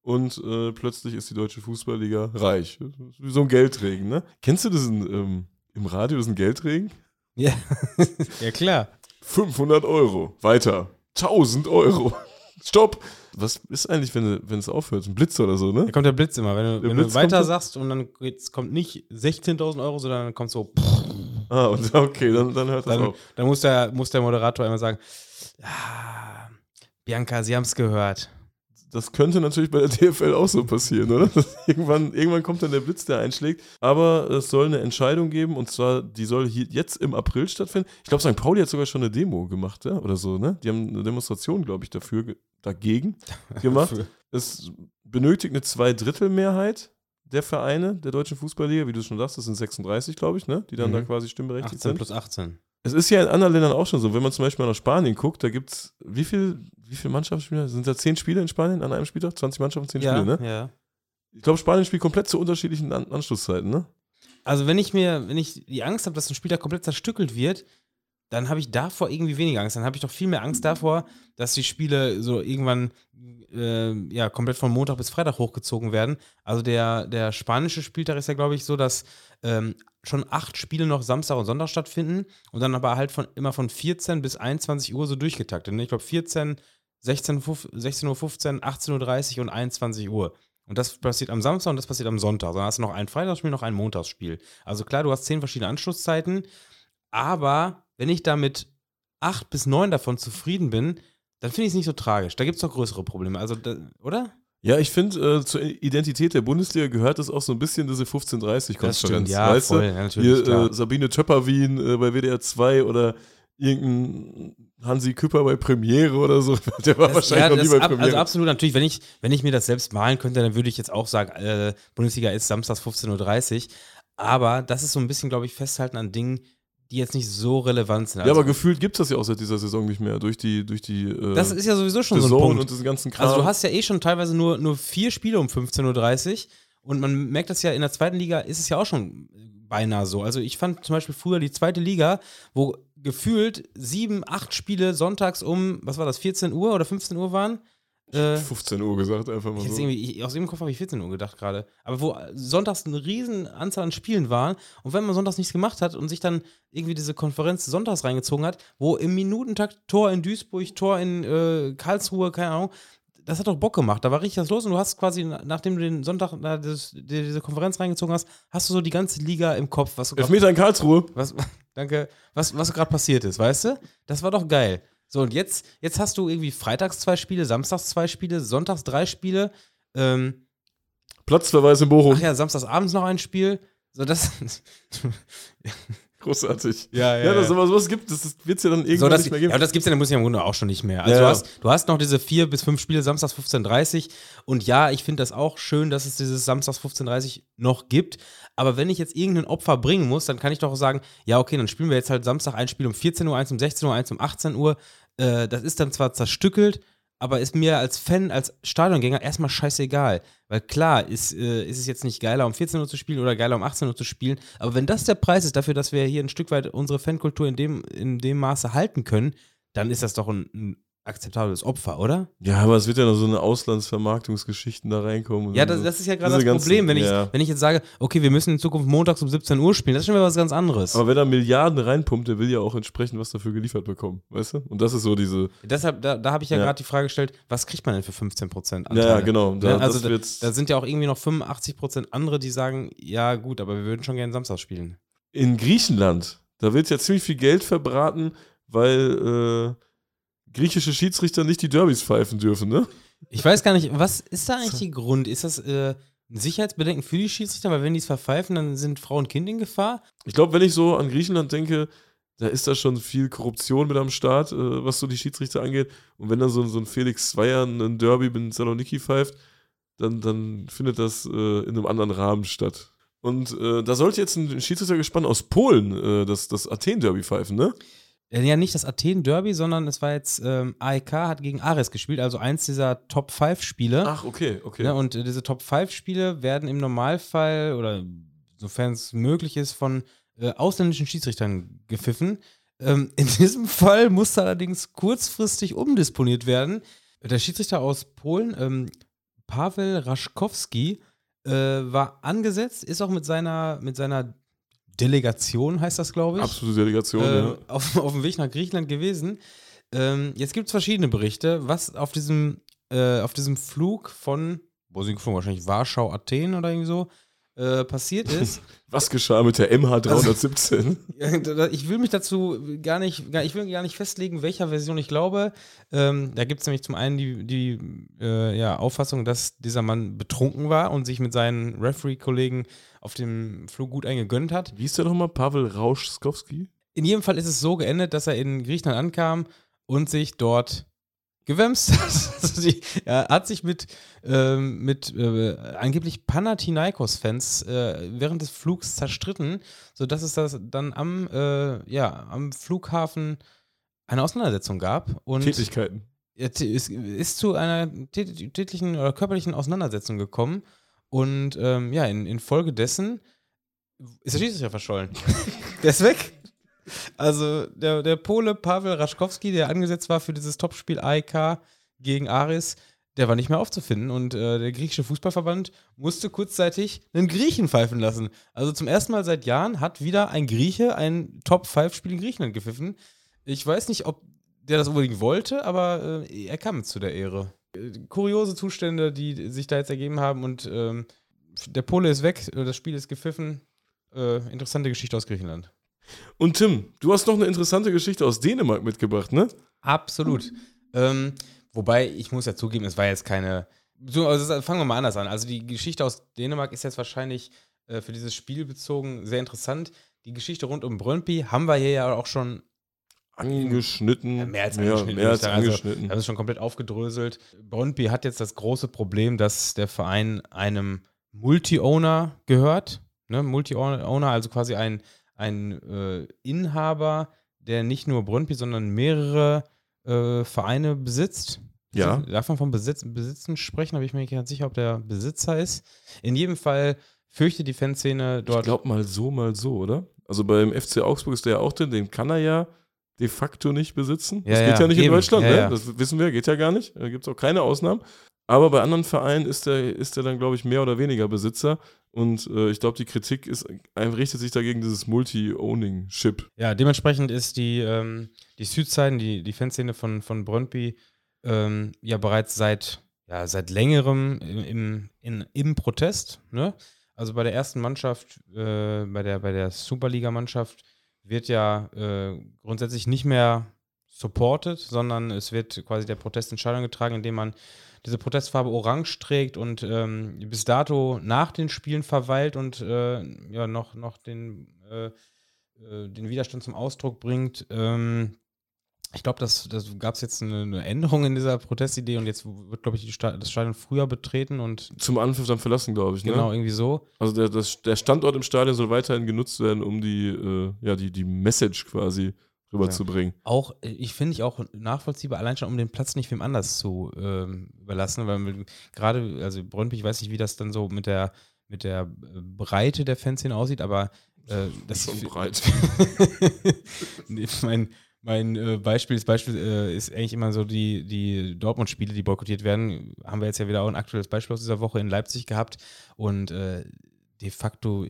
Und äh, plötzlich ist die deutsche Fußballliga reich. Wie so ein Geldregen, ne? Kennst du das in, ähm, im Radio, das ist ein Geldregen? Ja, ja klar. 500 Euro. Weiter. 1000 Euro. Stopp! Was ist eigentlich, wenn, wenn es aufhört? Ein Blitz oder so, ne? Da kommt der Blitz immer. Wenn du, wenn du weiter sagst und dann jetzt kommt nicht 16.000 Euro, sondern dann kommt so. Ah, und, okay, dann, dann hört das dann, auf. Dann muss der, muss der Moderator immer sagen: ah, Bianca, Sie haben es gehört das könnte natürlich bei der DFL auch so passieren, oder? irgendwann, irgendwann kommt dann der Blitz, der einschlägt. Aber es soll eine Entscheidung geben und zwar, die soll hier jetzt im April stattfinden. Ich glaube, St. Pauli hat sogar schon eine Demo gemacht, ja? oder so, ne? Die haben eine Demonstration, glaube ich, dafür, dagegen gemacht. es benötigt eine Zweidrittelmehrheit der Vereine der deutschen Fußballliga, wie du schon sagst, das sind 36, glaube ich, ne? Die dann mhm. da quasi stimmberechtigt 18 sind. plus 18. Es ist ja in anderen Ländern auch schon so. Wenn man zum Beispiel nach Spanien guckt, da gibt es, wie viel, wie viele Mannschaftsspiele? Sind da zehn Spiele in Spanien an einem Spieltag? 20 Mannschaften, zehn ja, Spiele, ne? Ja. Ich glaube, Spanien spielt komplett zu unterschiedlichen an Anschlusszeiten, ne? Also, wenn ich mir, wenn ich die Angst habe, dass ein Spieltag komplett zerstückelt wird, dann habe ich davor irgendwie weniger Angst. Dann habe ich doch viel mehr Angst davor, dass die Spiele so irgendwann äh, ja, komplett von Montag bis Freitag hochgezogen werden. Also der, der spanische Spieltag ist ja, glaube ich, so, dass ähm, schon acht Spiele noch Samstag und Sonntag stattfinden und dann aber halt von immer von 14 bis 21 Uhr so durchgetaktet. Ne? Ich glaube 14, 16, 16 Uhr 15, 18.30 Uhr und 21 Uhr. Und das passiert am Samstag und das passiert am Sonntag. Dann hast du noch ein Freitagsspiel, noch ein Montagsspiel. Also klar, du hast zehn verschiedene Anschlusszeiten, aber wenn ich da mit acht bis neun davon zufrieden bin, dann finde ich es nicht so tragisch. Da gibt es doch größere Probleme. Also, da, oder? Ja, ich finde, äh, zur Identität der Bundesliga gehört es auch so ein bisschen diese 1530-Konferenz. Ja, weißt voll, ja, natürlich. Hier, äh, Sabine Töpperwien äh, bei WDR 2 oder irgendein Hansi Küpper bei Premiere oder so. Der war das, wahrscheinlich ja, noch nie bei ab, Also absolut, natürlich, wenn ich, wenn ich mir das selbst malen könnte, dann würde ich jetzt auch sagen, äh, Bundesliga ist samstags 15.30 Uhr. Aber das ist so ein bisschen, glaube ich, festhalten an Dingen, die jetzt nicht so relevant sind. Also, ja, aber gefühlt gibt es das ja auch seit dieser Saison nicht mehr, durch die, durch die äh, Das ist ja sowieso schon so ein Punkt. und diesen ganzen Kram. Also du hast ja eh schon teilweise nur, nur vier Spiele um 15.30 Uhr und man merkt das ja, in der zweiten Liga ist es ja auch schon beinahe so. Also ich fand zum Beispiel früher die zweite Liga, wo gefühlt sieben, acht Spiele sonntags um, was war das, 14 Uhr oder 15 Uhr waren, äh, 15 Uhr gesagt, einfach mal so. Ich, aus dem Kopf habe ich 14 Uhr gedacht gerade. Aber wo sonntags eine riesen Anzahl an Spielen waren und wenn man sonntags nichts gemacht hat und sich dann irgendwie diese Konferenz sonntags reingezogen hat, wo im Minutentakt Tor in Duisburg, Tor in äh, Karlsruhe, keine Ahnung, das hat doch Bock gemacht. Da war richtig was los und du hast quasi, nachdem du den Sonntag na, das, die, diese Konferenz reingezogen hast, hast du so die ganze Liga im Kopf. Was Elfmeter in Karlsruhe. Was, danke. Was, was gerade passiert ist, weißt du? Das war doch geil. So, und jetzt, jetzt hast du irgendwie freitags zwei Spiele, samstags zwei Spiele, sonntags drei Spiele. Ähm, Platzverweis in Bochum. Ach ja, samstags abends noch ein Spiel. So, das. Großartig. Ja, ja. Ja, dass sowas, sowas gibt, das wird es ja dann irgendwann so, das, nicht mehr geben. Ja, das gibt es ja in der Bundesliga im Grunde auch schon nicht mehr. Also ja, du, hast, du hast noch diese vier bis fünf Spiele samstags 15.30 Uhr und ja, ich finde das auch schön, dass es dieses samstags 15.30 Uhr noch gibt. Aber wenn ich jetzt irgendein Opfer bringen muss, dann kann ich doch sagen, ja, okay, dann spielen wir jetzt halt Samstag ein Spiel um 14 Uhr, eins um 16 Uhr, eins um 18 Uhr. Äh, das ist dann zwar zerstückelt, aber ist mir als Fan, als Stadiongänger erstmal scheißegal. Weil klar, ist, äh, ist es jetzt nicht geiler, um 14 Uhr zu spielen oder geiler, um 18 Uhr zu spielen. Aber wenn das der Preis ist dafür, dass wir hier ein Stück weit unsere Fankultur in dem, in dem Maße halten können, dann ist das doch ein, ein akzeptables Opfer, oder? Ja, aber es wird ja noch so eine Auslandsvermarktungsgeschichten da reinkommen. Ja, das, das ist ja gerade das ganzen, Problem, wenn ich, ja. wenn ich jetzt sage, okay, wir müssen in Zukunft montags um 17 Uhr spielen, das ist schon wieder was ganz anderes. Aber wenn er Milliarden reinpumpt, der will ja auch entsprechend was dafür geliefert bekommen, weißt du? Und das ist so diese. Deshalb, da, da habe ich ja, ja. gerade die Frage gestellt, was kriegt man denn für 15 Prozent Ja, ja, genau. Da, ne? also da, da, sind ja auch irgendwie noch 85 Prozent andere, die sagen, ja gut, aber wir würden schon gerne Samstag spielen. In Griechenland, da wird ja ziemlich viel Geld verbraten, weil äh, griechische Schiedsrichter nicht die Derbys pfeifen dürfen, ne? Ich weiß gar nicht, was ist da eigentlich der Grund? Ist das äh, ein Sicherheitsbedenken für die Schiedsrichter? Weil wenn die es verpfeifen, dann sind Frau und Kind in Gefahr? Ich glaube, wenn ich so an Griechenland denke, da ist da schon viel Korruption mit am Start, äh, was so die Schiedsrichter angeht. Und wenn dann so, so ein Felix Zweier ein Derby mit Saloniki pfeift, dann, dann findet das äh, in einem anderen Rahmen statt. Und äh, da sollte jetzt ein Schiedsrichter gespannt aus Polen äh, das, das Athen-Derby pfeifen, ne? Äh, Ja, nicht das Athen-Derby, sondern es war jetzt, ähm, AEK hat gegen Ares gespielt, also eins dieser Top-5-Spiele. Ach, okay, okay. Ja, und äh, diese Top-5-Spiele werden im Normalfall oder sofern es möglich ist, von äh, ausländischen Schiedsrichtern gepfiffen. Ähm, in diesem Fall musste allerdings kurzfristig umdisponiert werden. Der Schiedsrichter aus Polen, ähm, Paweł Raschkowski, äh, war angesetzt, ist auch mit seiner, mit seiner Delegation, heißt das, glaube ich Absolute Delegation, äh, ja. auf, auf dem Weg nach Griechenland gewesen. Ähm, jetzt gibt es verschiedene Berichte, was auf diesem, äh, auf diesem Flug von, wo sind geflogen, wahrscheinlich Warschau, Athen oder irgendwie so, äh, passiert ist. Was geschah mit der MH317? Ja, da- ich will mich dazu gar nicht, gar, ich will gar nicht festlegen, welcher Version ich glaube. Ähm, da gibt es nämlich zum einen die, die äh, ja, Auffassung, dass dieser Mann betrunken war und sich mit seinen Referee-Kollegen auf dem Flug gut eingegönnt hat. Wie ist der nochmal? Pavel Rauschskowski? In jedem Fall ist es so geendet, dass er in Griechenland ankam und sich dort gewämst hat. Also die, er hat sich mit, ähm, mit äh, angeblich Panathinaikos-Fans äh, während des Flugs zerstritten, sodass es das dann am, äh, ja, am Flughafen eine Auseinandersetzung gab. Und Tätigkeiten. es ist, zu einer tät- tätlichen oder körperlichen Auseinandersetzung gekommen. Und ähm, ja, in, infolgedessen ist der Schiedsrichter verschollen. der ist weg. Also der, der Pole Pavel Raschkowski, der angesetzt war für dieses Topspiel AEK gegen Aris, der war nicht mehr aufzufinden und äh, der griechische Fußballverband musste kurzzeitig einen Griechen pfeifen lassen. Also zum ersten Mal seit Jahren hat wieder ein Grieche ein Top-5-Spiel in Griechenland gepfiffen. Ich weiß nicht, ob der das unbedingt wollte, aber äh, er kam zu der Ehre. Äh, Kuriose Zustände, die sich da jetzt ergeben haben und ähm, der Pole ist weg, äh, das Spiel ist gepfiffen. Äh, interessante Geschichte aus Griechenland. Und Tim, du hast noch eine interessante Geschichte aus Dänemark mitgebracht, ne? Absolut. Ähm, wobei, ich muss ja zugeben, es war jetzt keine. So, also das- fangen wir mal anders an. Also die Geschichte aus Dänemark ist jetzt wahrscheinlich äh, für dieses Spiel bezogen sehr interessant. Die Geschichte rund um Brøndby haben wir hier ja auch schon Angeschnitten. Ja, mehr als angeschnitten. mehr würde als. Also, angeschnitten. Wir haben es schon komplett aufgedröselt. Brøndby hat jetzt das große Problem, dass der Verein einem Multi-Owner gehört. Ne? Multi-Owner, also quasi ein, ein äh, Inhaber, der nicht nur Brøndby, sondern mehrere äh, Vereine besitzt. Ja. Darf man vom Besitz, Besitzen sprechen? Bin ich mir nicht ganz sicher, ob der Besitzer ist. In jedem Fall fürchtet die Fanszene Ich dort. glaube mal so, mal so, oder? Also beim FC Augsburg ist der ja auch drin, den kann er ja de facto nicht besitzen. Ja, das geht ja, nicht in eben. Deutschland, Ja, ne? Das wissen wir, geht ja gar nicht. Da gibt es auch keine Ausnahmen. Aber bei anderen Vereinen ist der, ist der dann, glaube ich, mehr oder weniger Besitzer. Und äh, ich glaube, die Kritik ist, einfach richtet sich dagegen dieses Multi-Owning-Ship. Ja, dementsprechend ist die, ähm, die Südseiten, die, die Fanszene von, von Brøndby, ähm, ja bereits seit, ja, seit längerem im, im, in, im Protest. Ne? Also bei der ersten Mannschaft, äh, bei der, bei der Superliga-Mannschaft, wird ja äh, grundsätzlich nicht mehr supported, sondern es wird quasi der Protest in getragen, indem man diese Protestfarbe orange trägt und ähm, bis dato nach den Spielen verweilt und äh, ja noch, noch den, äh, äh, den Widerstand zum Ausdruck bringt. Ähm, ich glaube, das, das gab es jetzt eine, eine Änderung in dieser Protestidee und jetzt wird, glaube ich, Sta das Stadion früher betreten und Zum Anpfiff dann verlassen, glaube ich. Ne? genau irgendwie so. Also der, das, der Standort im Stadion soll weiterhin genutzt werden, um die, äh, ja, die, die Message quasi rüberzubringen. Auch, äh, ich finde ich auch nachvollziehbar, allein schon um den Platz nicht wem anders zu ähm, überlassen, weil gerade, also Brøndby, ich weiß nicht, wie das dann so mit der, mit der äh, Breite der Fanszene aussieht, aber äh, das Schon breit. mein mein äh, Beispiel, das Beispiel äh, ist eigentlich immer so die, die Dortmund-Spiele, die boykottiert werden. Haben wir jetzt ja wieder auch ein aktuelles Beispiel aus dieser Woche in Leipzig gehabt. Und äh, de facto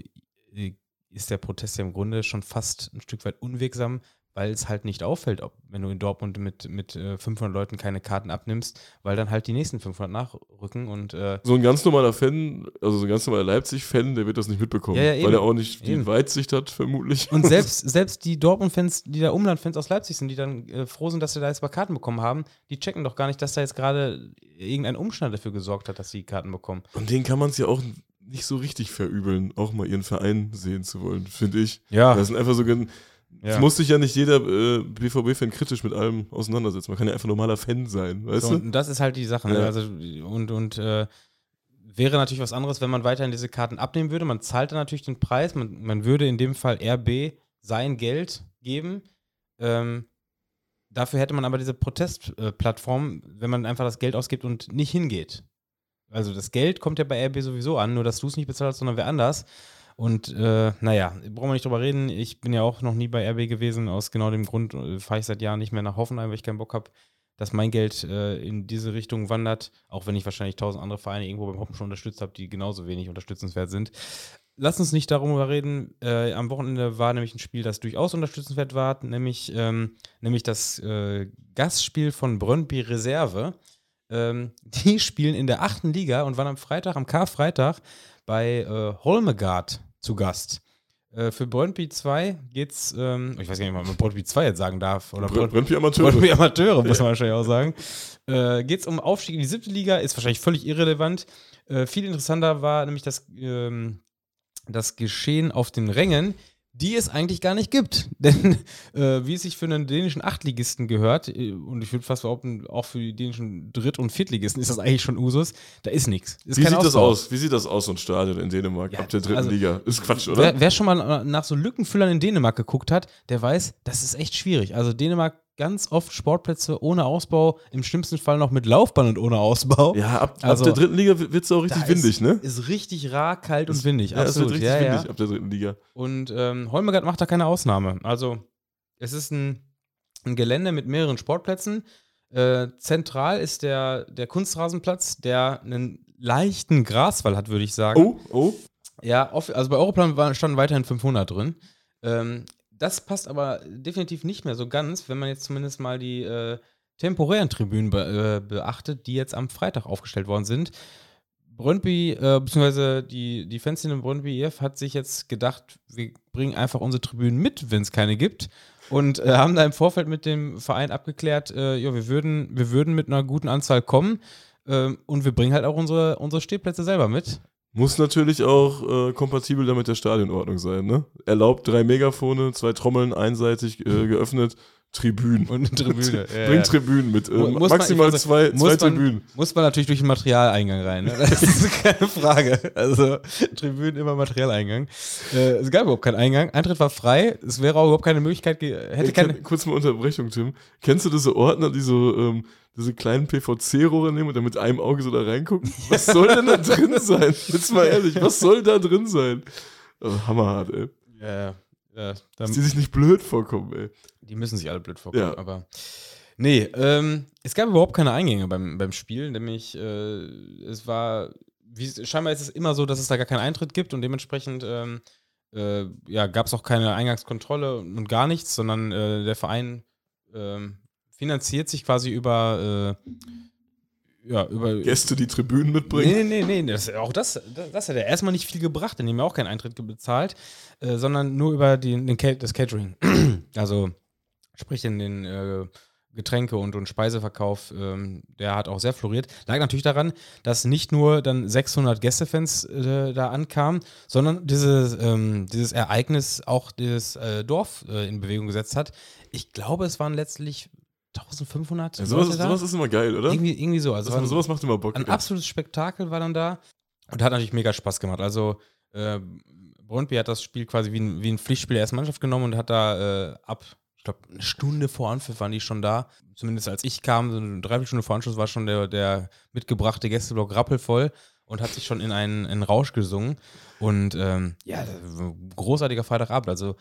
äh, ist der Protest ja im Grunde schon fast ein Stück weit unwirksam, weil es halt nicht auffällt, ob, wenn du in Dortmund mit, mit äh, 500 Leuten keine Karten abnimmst, weil dann halt die nächsten 500 nachrücken und äh, So ein ganz normaler Fan, also so ein ganz normaler Leipzig-Fan, der wird das nicht mitbekommen. Ja, ja, weil er auch nicht die Eben. Weitsicht hat, vermutlich. Und selbst, selbst die Dortmund-Fans, die da Umland-Fans aus Leipzig sind, die dann äh, froh sind, dass sie da jetzt mal Karten bekommen haben, die checken doch gar nicht, dass da jetzt gerade irgendein Umstand dafür gesorgt hat, dass sie Karten bekommen. Und denen kann man es ja auch nicht so richtig verübeln, auch mal ihren Verein sehen zu wollen, finde ich. Ja. Das sind einfach so. Es ja. muss sich ja nicht jeder äh, BVB-Fan kritisch mit allem auseinandersetzen. Man kann ja einfach normaler Fan sein, weißt so, du? und das ist halt die Sache. Ne? Ja. Also, und und äh, wäre natürlich was anderes, wenn man weiterhin diese Karten abnehmen würde. Man zahlt dann natürlich den Preis. Man, man würde in dem Fall RB sein Geld geben. Ähm, dafür hätte man aber diese Protestplattform, wenn man einfach das Geld ausgibt und nicht hingeht. Also das Geld kommt ja bei RB sowieso an, nur dass du es nicht bezahlst, sondern wer anders. Und äh, naja, brauchen wir nicht drüber reden. Ich bin ja auch noch nie bei RB gewesen. Aus genau dem Grund äh, fahre ich seit Jahren nicht mehr nach Hoffenheim, weil ich keinen Bock habe, dass mein Geld äh, in diese Richtung wandert. Auch wenn ich wahrscheinlich tausend andere Vereine irgendwo beim Hoppen schon unterstützt habe, die genauso wenig unterstützenswert sind. Lass uns nicht darüber reden. Äh, am Wochenende war nämlich ein Spiel, das durchaus unterstützenswert war, nämlich, ähm, nämlich das äh, Gastspiel von Brøndby Reserve. Ähm, die spielen in der achten Liga und waren am Freitag, am Karfreitag, bei äh, Holmegard zu Gast. Äh, für Brøndby 2 geht's, ähm, ich weiß gar nicht, ob man Brøndby 2 jetzt sagen darf. Oder Br Brøndby Amateure. Brøndby Amateure, muss man wahrscheinlich auch sagen. Äh, geht's um Aufstieg in die siebte Liga, ist wahrscheinlich völlig irrelevant. Äh, viel interessanter war nämlich das, ähm, das Geschehen auf den Rängen die es eigentlich gar nicht gibt. Denn äh, wie es sich für einen dänischen Achtligisten gehört, äh, und ich würde fast behaupten, auch für die dänischen Dritt- und Viertligisten ist das eigentlich schon Usus, da ist nichts. Wie sieht Ausbau. das aus? Wie sieht das aus, so ein Stadion in Dänemark ja, ab der dritten also, Liga? Ist Quatsch, oder? Wer, wer, schon mal nach so Lückenfüllern in Dänemark geguckt hat, der weiß, das ist echt schwierig. Also Dänemark ganz oft Sportplätze ohne Ausbau, im schlimmsten Fall noch mit Laufbahn und ohne Ausbau. Ja, ab, also, ab der dritten Liga wird es auch richtig windig, ist, ne? Ist richtig rar, kalt und windig. Ja, absolut. es wird richtig ja, windig ja. ab der dritten Liga. Und ähm, Holmegard macht da keine Ausnahme. Also, es ist ein, ein Gelände mit mehreren Sportplätzen. Äh, zentral ist der, der Kunstrasenplatz, der einen leichten Graswall hat, würde ich sagen. Oh, oh. Ja, also bei Europlan standen weiterhin 500 drin. Ähm, das passt aber definitiv nicht mehr so ganz, wenn man jetzt zumindest mal die äh, temporären Tribünen be äh, beachtet, die jetzt am Freitag aufgestellt worden sind. Brøndby, äh, beziehungsweise die, die Fanszene Brøndby EF hat sich jetzt gedacht, wir bringen einfach unsere Tribünen mit, wenn es keine gibt. Und äh, haben da im Vorfeld mit dem Verein abgeklärt, äh, ja, wir würden, wir würden mit einer guten Anzahl kommen äh, und wir bringen halt auch unsere, unsere Stehplätze selber mit. Muss natürlich auch äh, kompatibel damit der Stadionordnung sein, ne? Erlaubt drei Megafone, zwei Trommeln einseitig äh, geöffnet, Tribünen. Und eine Tribüne. Ja, Bringt ja. Tribünen mit. Ähm, maximal man, zwei, zwei Tribünen. Muss man natürlich durch den Materialeingang rein. Ne? Das ist keine Frage. Also Tribünen immer Materialeingang. Äh, es gab überhaupt keinen Eingang. Eintritt war frei. Es wäre auch überhaupt keine Möglichkeit. Hätte keine kurz mal Unterbrechung, Tim. Kennst du diese Ordner, die so ähm, diese kleinen PVC-Rohre nehmen und dann mit einem Auge so da reingucken? Was soll denn da drin sein? Jetzt mal ehrlich, was soll da drin sein? Oh, hammerhart, ey. Ja, ja. Dass die sich nicht blöd vorkommen, ey. Die müssen sich alle blöd vorkommen, ja. aber. Nee, ähm, es gab überhaupt keine Eingänge beim, beim Spiel, nämlich äh, es war, wie, scheinbar ist es immer so, dass es da gar keinen Eintritt gibt und dementsprechend ähm, äh, ja, gab es auch keine Eingangskontrolle und gar nichts, sondern äh, der Verein ähm, finanziert sich quasi über äh, ja, über. Gäste, die Tribünen mitbringen? Nee, nee, nee, nee. Das, auch das, das hat er erstmal nicht viel gebracht, denn die haben ja auch keinen Eintritt bezahlt, äh, sondern nur über die, den, das Catering. also, sprich in den äh, Getränke- und, und Speiseverkauf, ähm, der hat auch sehr floriert. Lag natürlich daran, dass nicht nur dann 600 Gästefans äh, da ankamen, sondern dieses, ähm, dieses Ereignis auch das äh, Dorf äh, in Bewegung gesetzt hat. Ich glaube, es waren letztlich 1500. Ja, sowas, sowas, ist immer geil, oder? Irgendwie, irgendwie so. Also das, sowas macht immer Bock. Ein ja. absolutes Spektakel war dann da und hat natürlich mega Spaß gemacht. Also, äh, Brøndby hat das Spiel quasi wie ein, wie ein Pflichtspiel der ersten Mannschaft genommen und hat da äh, ab, ich glaube, eine Stunde vor Anpfiff waren die schon da. Zumindest als ich kam, so eine Dreiviertelstunde vor Anschluss war schon der, der mitgebrachte Gästeblock rappelvoll und hat sich schon in einen, in einen Rausch gesungen. Und ähm, ja, großartiger Freitagabend. Also,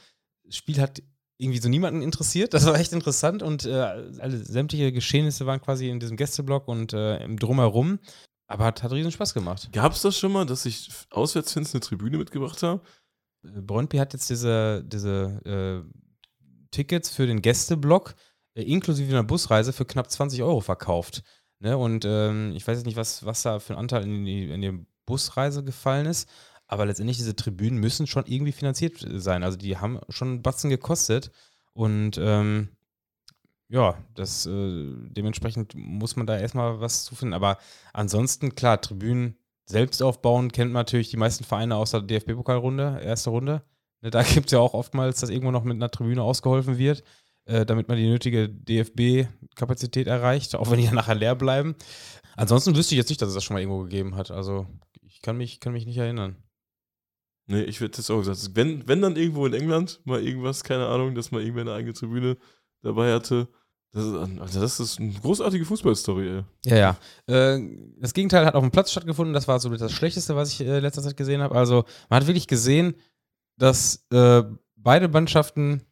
das Spiel hat irgendwie so niemanden interessiert. Das war echt interessant und äh, alle sämtliche Geschehnisse waren quasi in diesem Gästeblock und äh, im Drumherum. Aber hat, hat riesen Spaß gemacht. Gab es das schon mal, dass sich Auswärtsfans eine Tribüne mitgebracht haben? Äh, Brøndby hat jetzt diese, diese äh, Tickets für den Gästeblock äh, inklusive einer Busreise für knapp 20 Euro verkauft. Ne? Und ähm, ich weiß jetzt nicht, was, was da für ein Anteil in die, in die Busreise gefallen ist. Aber letztendlich, diese Tribünen müssen schon irgendwie finanziert sein. Also die haben schon einen Batzen gekostet. Und ähm, ja, das äh, dementsprechend muss man da erstmal was zu finden. Aber ansonsten, klar, Tribünen selbst aufbauen, kennt man natürlich die meisten Vereine aus der DFB-Pokalrunde, erste Runde. Ne, da gibt es ja auch oftmals, dass irgendwo noch mit einer Tribüne ausgeholfen wird, äh, damit man die nötige DFB-Kapazität erreicht, auch wenn die ja nachher leer bleiben. Ansonsten wüsste ich jetzt nicht, dass es das schon mal irgendwo gegeben hat. Also Ich kann mich, kann mich nicht erinnern. Nee, ich hätte jetzt auch gesagt, wenn, wenn dann irgendwo in England mal irgendwas, keine Ahnung, dass mal irgendwer eine eigene Tribüne dabei hatte. Das ist, also das ist eine großartige Fußballstory, ey. Ja, ja. Äh, das Gegenteil hat auf dem Platz stattgefunden. Das war so das Schlechteste, was ich äh, letzter Zeit gesehen habe. Also, man hat wirklich gesehen, dass äh, beide Mannschaften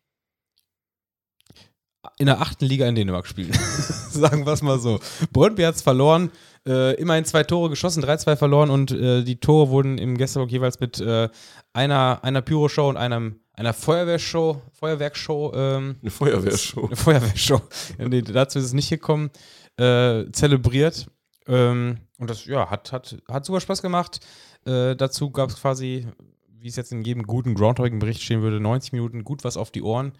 in der achten Liga in Dänemark spielen. Sagen wir es mal so. Brøndby hat es verloren, äh, immerhin zwei Tore geschossen, 3-2 verloren und äh, die Tore wurden im Gästeblock jeweils mit äh, einer, einer Pyro-Show und einem, einer Feuerwehrshow, Feuerwerkshow, ähm, Eine Feuerwehrshow. eine Feuerwehrshow, nee, dazu ist es nicht gekommen, äh, zelebriert. Ähm, und das, ja, hat, hat, hat super Spaß gemacht. Äh, dazu gab es quasi, wie es jetzt in jedem guten Groundhogging-Bericht stehen würde, 90 Minuten gut was auf die Ohren.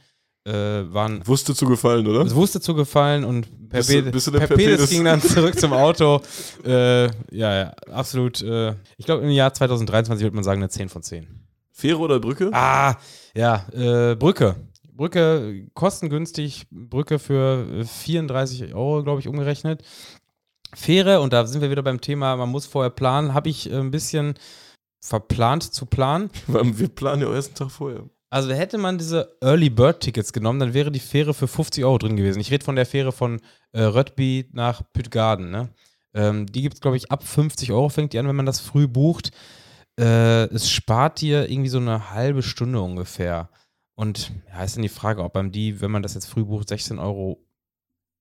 Äh, waren Wusste zu gefallen, oder? es wusste zu gefallen und Bist du- bist du der Perpedes Perpedes? ging dann zurück zum Auto. Äh, ja, ja, absolut. Äh, ich glaube, im Jahr 2023 würde man sagen eine 10 von 10. Fähre oder Brücke? Ah, ja, äh, Brücke. Brücke kostengünstig, Brücke für äh, 34 Euro, glaube ich, umgerechnet. Fähre, und da sind wir wieder beim Thema, man muss vorher planen, habe ich äh, ein bisschen verplant zu planen. Wir planen ja auch erst einen Tag vorher. Also hätte man diese Early Bird Tickets genommen, dann wäre die Fähre für 50 Euro drin gewesen. Ich rede von der Fähre von äh, Röttby nach Püttgarden. Ne? Ähm, die gibt es, glaube ich, ab 50 Euro fängt die an, wenn man das früh bucht. Äh, es spart dir irgendwie so eine halbe Stunde ungefähr. Und ja, ist dann die Frage, ob einem die, wenn man das jetzt früh bucht, 16 Euro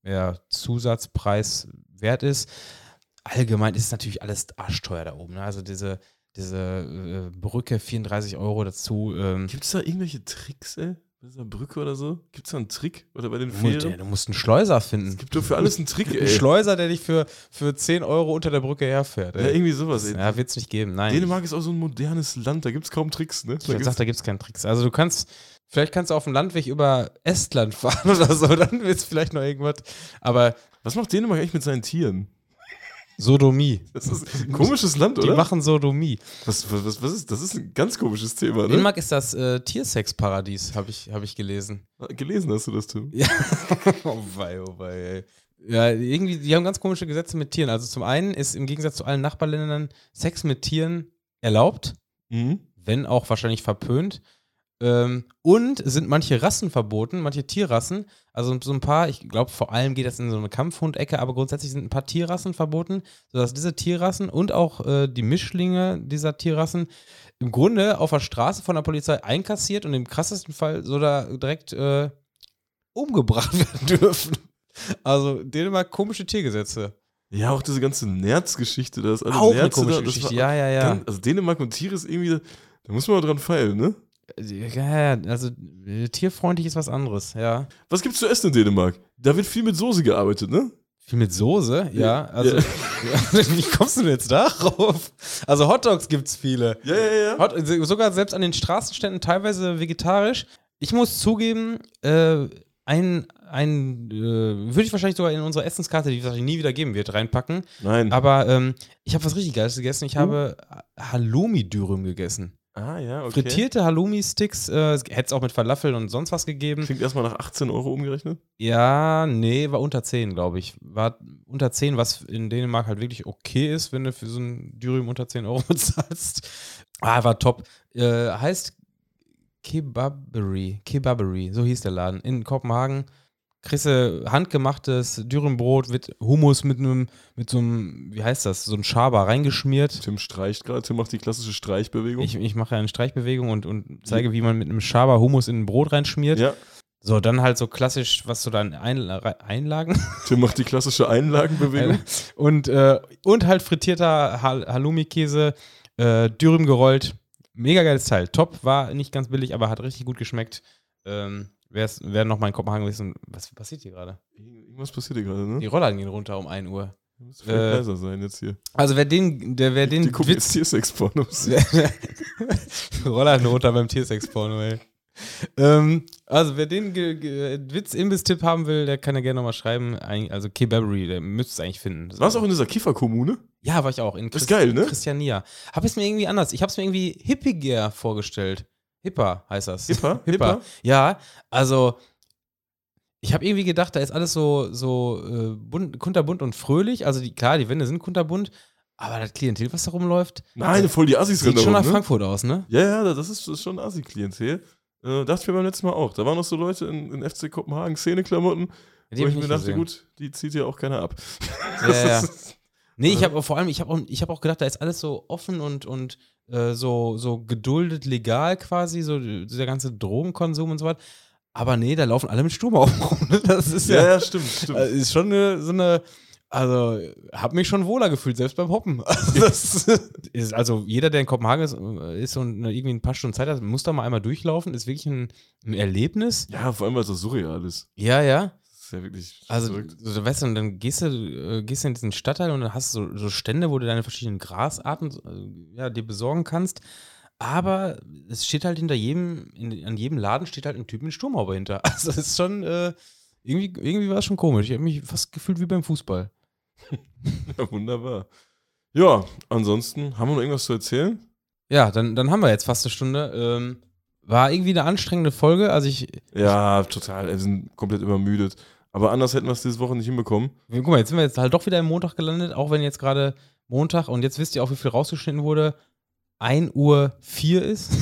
ja, Zusatzpreis wert ist. Allgemein ist es natürlich alles arschteuer da oben. Ne? Also diese, diese äh, Brücke, 34 Euro dazu. Ähm, Gibt es da irgendwelche Tricks, ey? Bei dieser Brücke oder so? Gibt es da einen Trick? Oder bei den Fähren? du musst einen Schleuser finden. Es gibt doch für alles einen Trick, Ein ey. Schleuser, der dich für, für 10 Euro unter der Brücke herfährt. Ja, Ey. irgendwie sowas, ey. Ja, wird es nicht geben. Nein. Dänemark ist auch so ein modernes Land, da gibt es kaum Tricks, ne? ich Da sag, gibt's, da gibt es keinen Tricks. Also du kannst, vielleicht kannst du auf dem Landweg über Estland fahren oder so, dann wird es vielleicht noch irgendwas. Aber was macht Dänemark eigentlich mit seinen Tieren? Sodomie. Das ist ein komisches Land, Die oder? machen Sodomie. Was, was, was, was ist, das ist ein ganz komisches Thema, ne? Dänemark ist das äh, Tiersexparadies, habe ich, hab ich gelesen. Gelesen hast du das, Tim? Ja. oh wei, oh wei, ey. Ja, irgendwie, die haben ganz komische Gesetze mit Tieren. Also zum einen ist im Gegensatz zu allen Nachbarländern Sex mit Tieren erlaubt, Mhm. wenn auch wahrscheinlich verpönt. Ähm, und sind manche Rassen verboten, manche Tierrassen. Also so ein paar, ich glaube vor allem geht das in so eine Kampfhundecke, aber grundsätzlich sind ein paar Tierrassen verboten, sodass diese Tierrassen und auch äh, die Mischlinge dieser Tierrassen im Grunde auf der Straße von der Polizei einkassiert und im krassesten Fall so da direkt äh, umgebracht werden dürfen. Also Dänemark komische Tiergesetze. Ja, auch diese ganze Nerzgeschichte, da ist alle auch eine komische da, das Geschichte. war Ja, ja, ja. Ganz, also Dänemark und Tiere ist irgendwie, da muss man mal dran feilen, ne? Ja, ja, also äh, tierfreundlich ist was anderes, ja. Was gibt's zu essen in Dänemark? Da wird viel mit Soße gearbeitet, ne? Viel mit Soße, ja. Also, Ja. wie kommst du denn jetzt darauf? Also Hotdogs gibt's viele. Ja, ja, ja. Hot, sogar selbst an den Straßenständen teilweise vegetarisch. Ich muss zugeben, äh, ein, ein äh, würde ich wahrscheinlich sogar in unsere Essenskarte, die es wahrscheinlich nie wieder geben wird, reinpacken. Nein. Aber ähm, ich habe was richtig Geiles gegessen. Ich Uh. habe Halloumi-Dürüm gegessen. Ah, ja, okay. Frittierte Halloumi-Sticks, äh, hätte es auch mit Falafel und sonst was gegeben. Klingt erstmal nach 18 Euro umgerechnet. Ja, nee, war unter 10, glaube ich. War unter 10, was in Dänemark halt wirklich okay ist, wenn du für so ein Dürüm unter 10 Euro bezahlst. Ah, war top. Äh, heißt Kebabery. Kebabery, so hieß der Laden. In Kopenhagen. Kriegst du handgemachtes Dürümbrot mit Hummus mit einem, mit so einem, wie heißt das, so ein Schaber reingeschmiert. Tim streicht gerade, Tim macht die klassische Streichbewegung. Ich, ich mache eine Streichbewegung und, und zeige, wie man mit einem Schaber Hummus in ein Brot reinschmiert. ja, So, dann halt so klassisch, was du dann Einla Einlagen Tim macht die klassische Einlagenbewegung. und, äh, und halt frittierter Hal Halloumi-Käse, äh, Dürüm gerollt. Mega geiles Teil. Top, war nicht ganz billig, aber hat richtig gut geschmeckt. Ähm, wer noch mal in Kopenhagen gewesen, was passiert hier gerade? Irgendwas passiert hier gerade, Die ne? Roller gehen runter um 1 Uhr. Muss viel äh, leiser sein jetzt hier. Also wer den, der, wer Die den gucken jetzt Witz, Tiersex-Pornos. Roller runter beim Tiersex-Porno, ey. Ähm, also wer den Ge- Ge- Witz-Imbiss-Tipp haben will, der kann ja gerne nochmal schreiben. Eig- Also Kebabery, der müsste es eigentlich finden. Das Warst du auch in dieser Kifferkommune? Ja, war ich auch. In Das ist geil, ne? Christiania. Hab es mir irgendwie anders. Ich habe es mir irgendwie hippiger vorgestellt. Hipper heißt das. Hipper? Hipper. Ja, also ich habe irgendwie gedacht, da ist alles so, so äh, bunt, kunterbunt und fröhlich. Also die, klar, die Wände sind kunterbunt, Aber das Klientel, was da rumläuft, Nein, voll die Assis sieht schon nach ne? Frankfurt aus, ne? Ja, ja, das ist, das ist schon Assi-Klientel. Äh, dachte ich mir beim letzten Mal auch. Da waren noch so Leute in, in FC Kopenhagen, Szeneklamotten, Die wo ich mir dachte, gesehen. gut, die zieht ja auch keiner ab. Ja, ja. Nee, ich habe vor allem, ich habe auch, ich hab auch gedacht, da ist alles so offen und, und äh, so, so geduldet legal quasi, so dieser ganze Drogenkonsum und so weiter. Aber nee, da laufen alle mit Sturm auf rum. ne? Das ist ja, ja, ja, stimmt, stimmt. äh, ist schon eine, so eine, also hab mich schon wohler gefühlt, selbst beim Hoppen. Also, ist, also jeder, der in Kopenhagen ist, äh, ist und eine- irgendwie ein paar Stunden Zeit hat, muss da mal einmal durchlaufen, ist wirklich ein, ein Erlebnis. ja, vor allem, weil es so surreal ist. Ja, ja. Das ist ja wirklich Also, verrückt. so, weißt du, und dann gehst du, äh, gehst du in diesen Stadtteil und dann hast du so, so Stände, wo du deine verschiedenen Grasarten äh, ja, dir besorgen kannst. Aber es steht halt hinter jedem, in, an jedem Laden steht halt ein Typ mit Sturmhaube hinter. Also, das ist schon, äh, irgendwie, irgendwie war es schon komisch. Ich habe mich fast gefühlt wie beim Fußball. Ja, wunderbar. Ja, ansonsten, haben wir noch irgendwas zu erzählen? Ja, dann, dann haben wir jetzt fast eine Stunde. Ähm, war irgendwie eine anstrengende Folge. Also, ich, Ja, total. Wir sind komplett übermüdet. Aber anders hätten wir es diese Woche nicht hinbekommen. guck mal, jetzt sind wir jetzt halt doch wieder im Montag gelandet, auch wenn jetzt gerade Montag und jetzt wisst ihr auch, wie viel rausgeschnitten wurde. 1 Uhr 4 ist.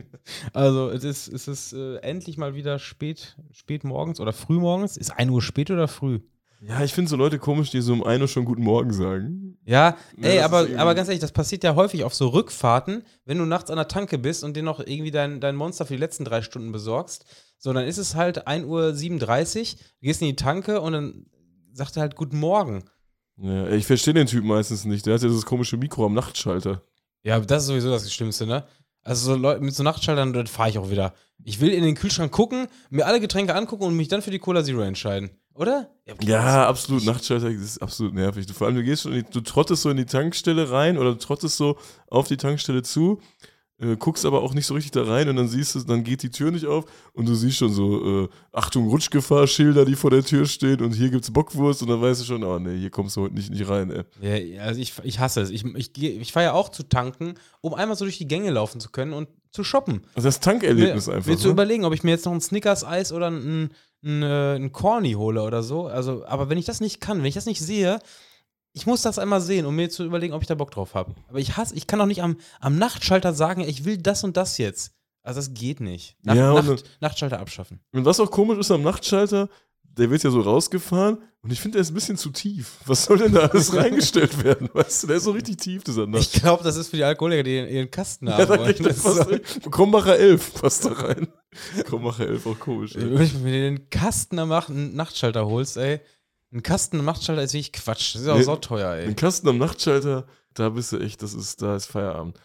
also es ist, es ist äh, endlich mal wieder spät, spät morgens oder früh morgens. Ist 1 Uhr spät oder früh? Ja, ich finde so Leute komisch, die so um 1 Uhr schon Guten Morgen sagen. Ja, ey, aber, aber ganz ehrlich, das passiert ja häufig auf so Rückfahrten, wenn du nachts an der Tanke bist und dir noch irgendwie dein, dein Monster für die letzten drei Stunden besorgst. So, dann ist es halt 1 Uhr 37, du gehst in die Tanke und dann sagt er halt Guten Morgen. Ja, ich verstehe den Typ meistens nicht. Der hat ja dieses komische Mikro am Nachtschalter. Ja, das ist sowieso das Schlimmste, ne? Also so Leute mit so Nachtschaltern, dann fahre ich auch wieder. Ich will in den Kühlschrank gucken, mir alle Getränke angucken und mich dann für die Cola Zero entscheiden. Oder? Ja, das- absolut. Nachtschalter ist absolut nervig. Du, vor allem, du gehst schon, die, du trottest so in die Tankstelle rein oder du trottest so auf die Tankstelle zu, äh, guckst aber auch nicht so richtig da rein und dann siehst du, dann geht die Tür nicht auf und du siehst schon so, äh, Achtung, Rutschgefahr-Schilder, die vor der Tür stehen und hier gibt's Bockwurst und dann weißt du schon, oh nee, hier kommst du heute nicht, nicht rein, ey. Ja, also ich, ich hasse es. Ich, ich, ich fahre ja auch zu tanken, um einmal so durch die Gänge laufen zu können und zu shoppen. Also das Tankerlebnis mir, einfach. Mir zu Ne? überlegen, ob ich mir jetzt noch ein Snickers-Eis oder ein, ein, äh, ein Corny hole oder so. Also, aber wenn ich das nicht kann, wenn ich das nicht sehe, ich muss das einmal sehen, um mir zu überlegen, ob ich da Bock drauf habe. Aber ich hasse, ich kann doch nicht am, am Nachtschalter sagen, ich will das und das jetzt. Also das geht nicht. Nacht, Ja, und Nacht, Nachtschalter abschaffen. Und was auch komisch ist am Nachtschalter, der wird ja so rausgefahren und ich finde, der ist ein bisschen zu tief. Was soll denn da alles reingestellt werden? Weißt du, der ist so richtig tief, dieser Ich Nacht. glaube, das ist für die Alkoholiker, die ihren, Kasten haben Ja, da geht das passt so-. Krombacher 11 passt da rein. Krombacher 11 auch komisch. ey. Wenn du den Kasten am Nacht- Nachtschalter holst, ey. Ein Kasten am Nachtschalter ist wirklich Quatsch. Das ist auch Nee, so teuer, ey. Ein Kasten am Nachtschalter, da bist du echt, das ist, da ist Feierabend.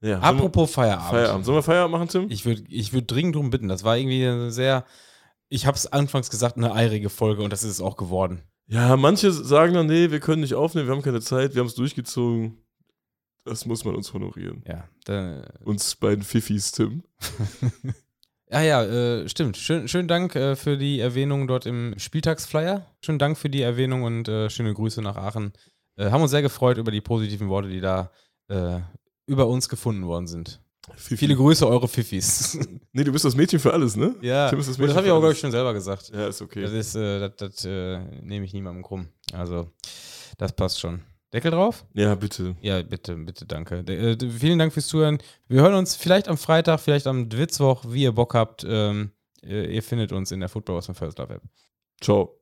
Ja, sollen wir- Apropos Feierabend. Feierabend. Sollen wir Feierabend machen, Tim? Ich würde ich würd dringend drum bitten. Das war irgendwie eine sehr, ich habe es anfangs gesagt, eine eirige Folge und das ist es auch geworden. Ja, manche sagen dann, nee, wir können nicht aufnehmen, wir haben keine Zeit, wir haben es durchgezogen. Das muss man uns honorieren. Ja, dann, Uns beiden Fifis, Tim. ja, ja, äh, stimmt. Schön, schönen Dank äh, für die Erwähnung dort im Spieltagsflyer. Schönen Dank für die Erwähnung und äh, schöne Grüße nach Aachen. Äh, haben uns sehr gefreut über die positiven Worte, die da äh, über uns gefunden worden sind. Fifi. Viele Grüße, eure Fifis. Nee, du bist das Mädchen für alles, ne? ja, das das habe ich auch, glaube ich, schon selber gesagt. Ja, ist okay. Das ist, äh, das, das nehme ich niemandem krumm. Also, das passt schon. Deckel drauf? Ja, bitte. Ja, bitte, bitte, danke. De äh, vielen Dank fürs Zuhören. Wir hören uns vielleicht am Freitag, vielleicht am Dwitzwoch, wie ihr Bock habt. Ähm, ihr, ihr findet uns in der Football aus dem First Love App. Ciao.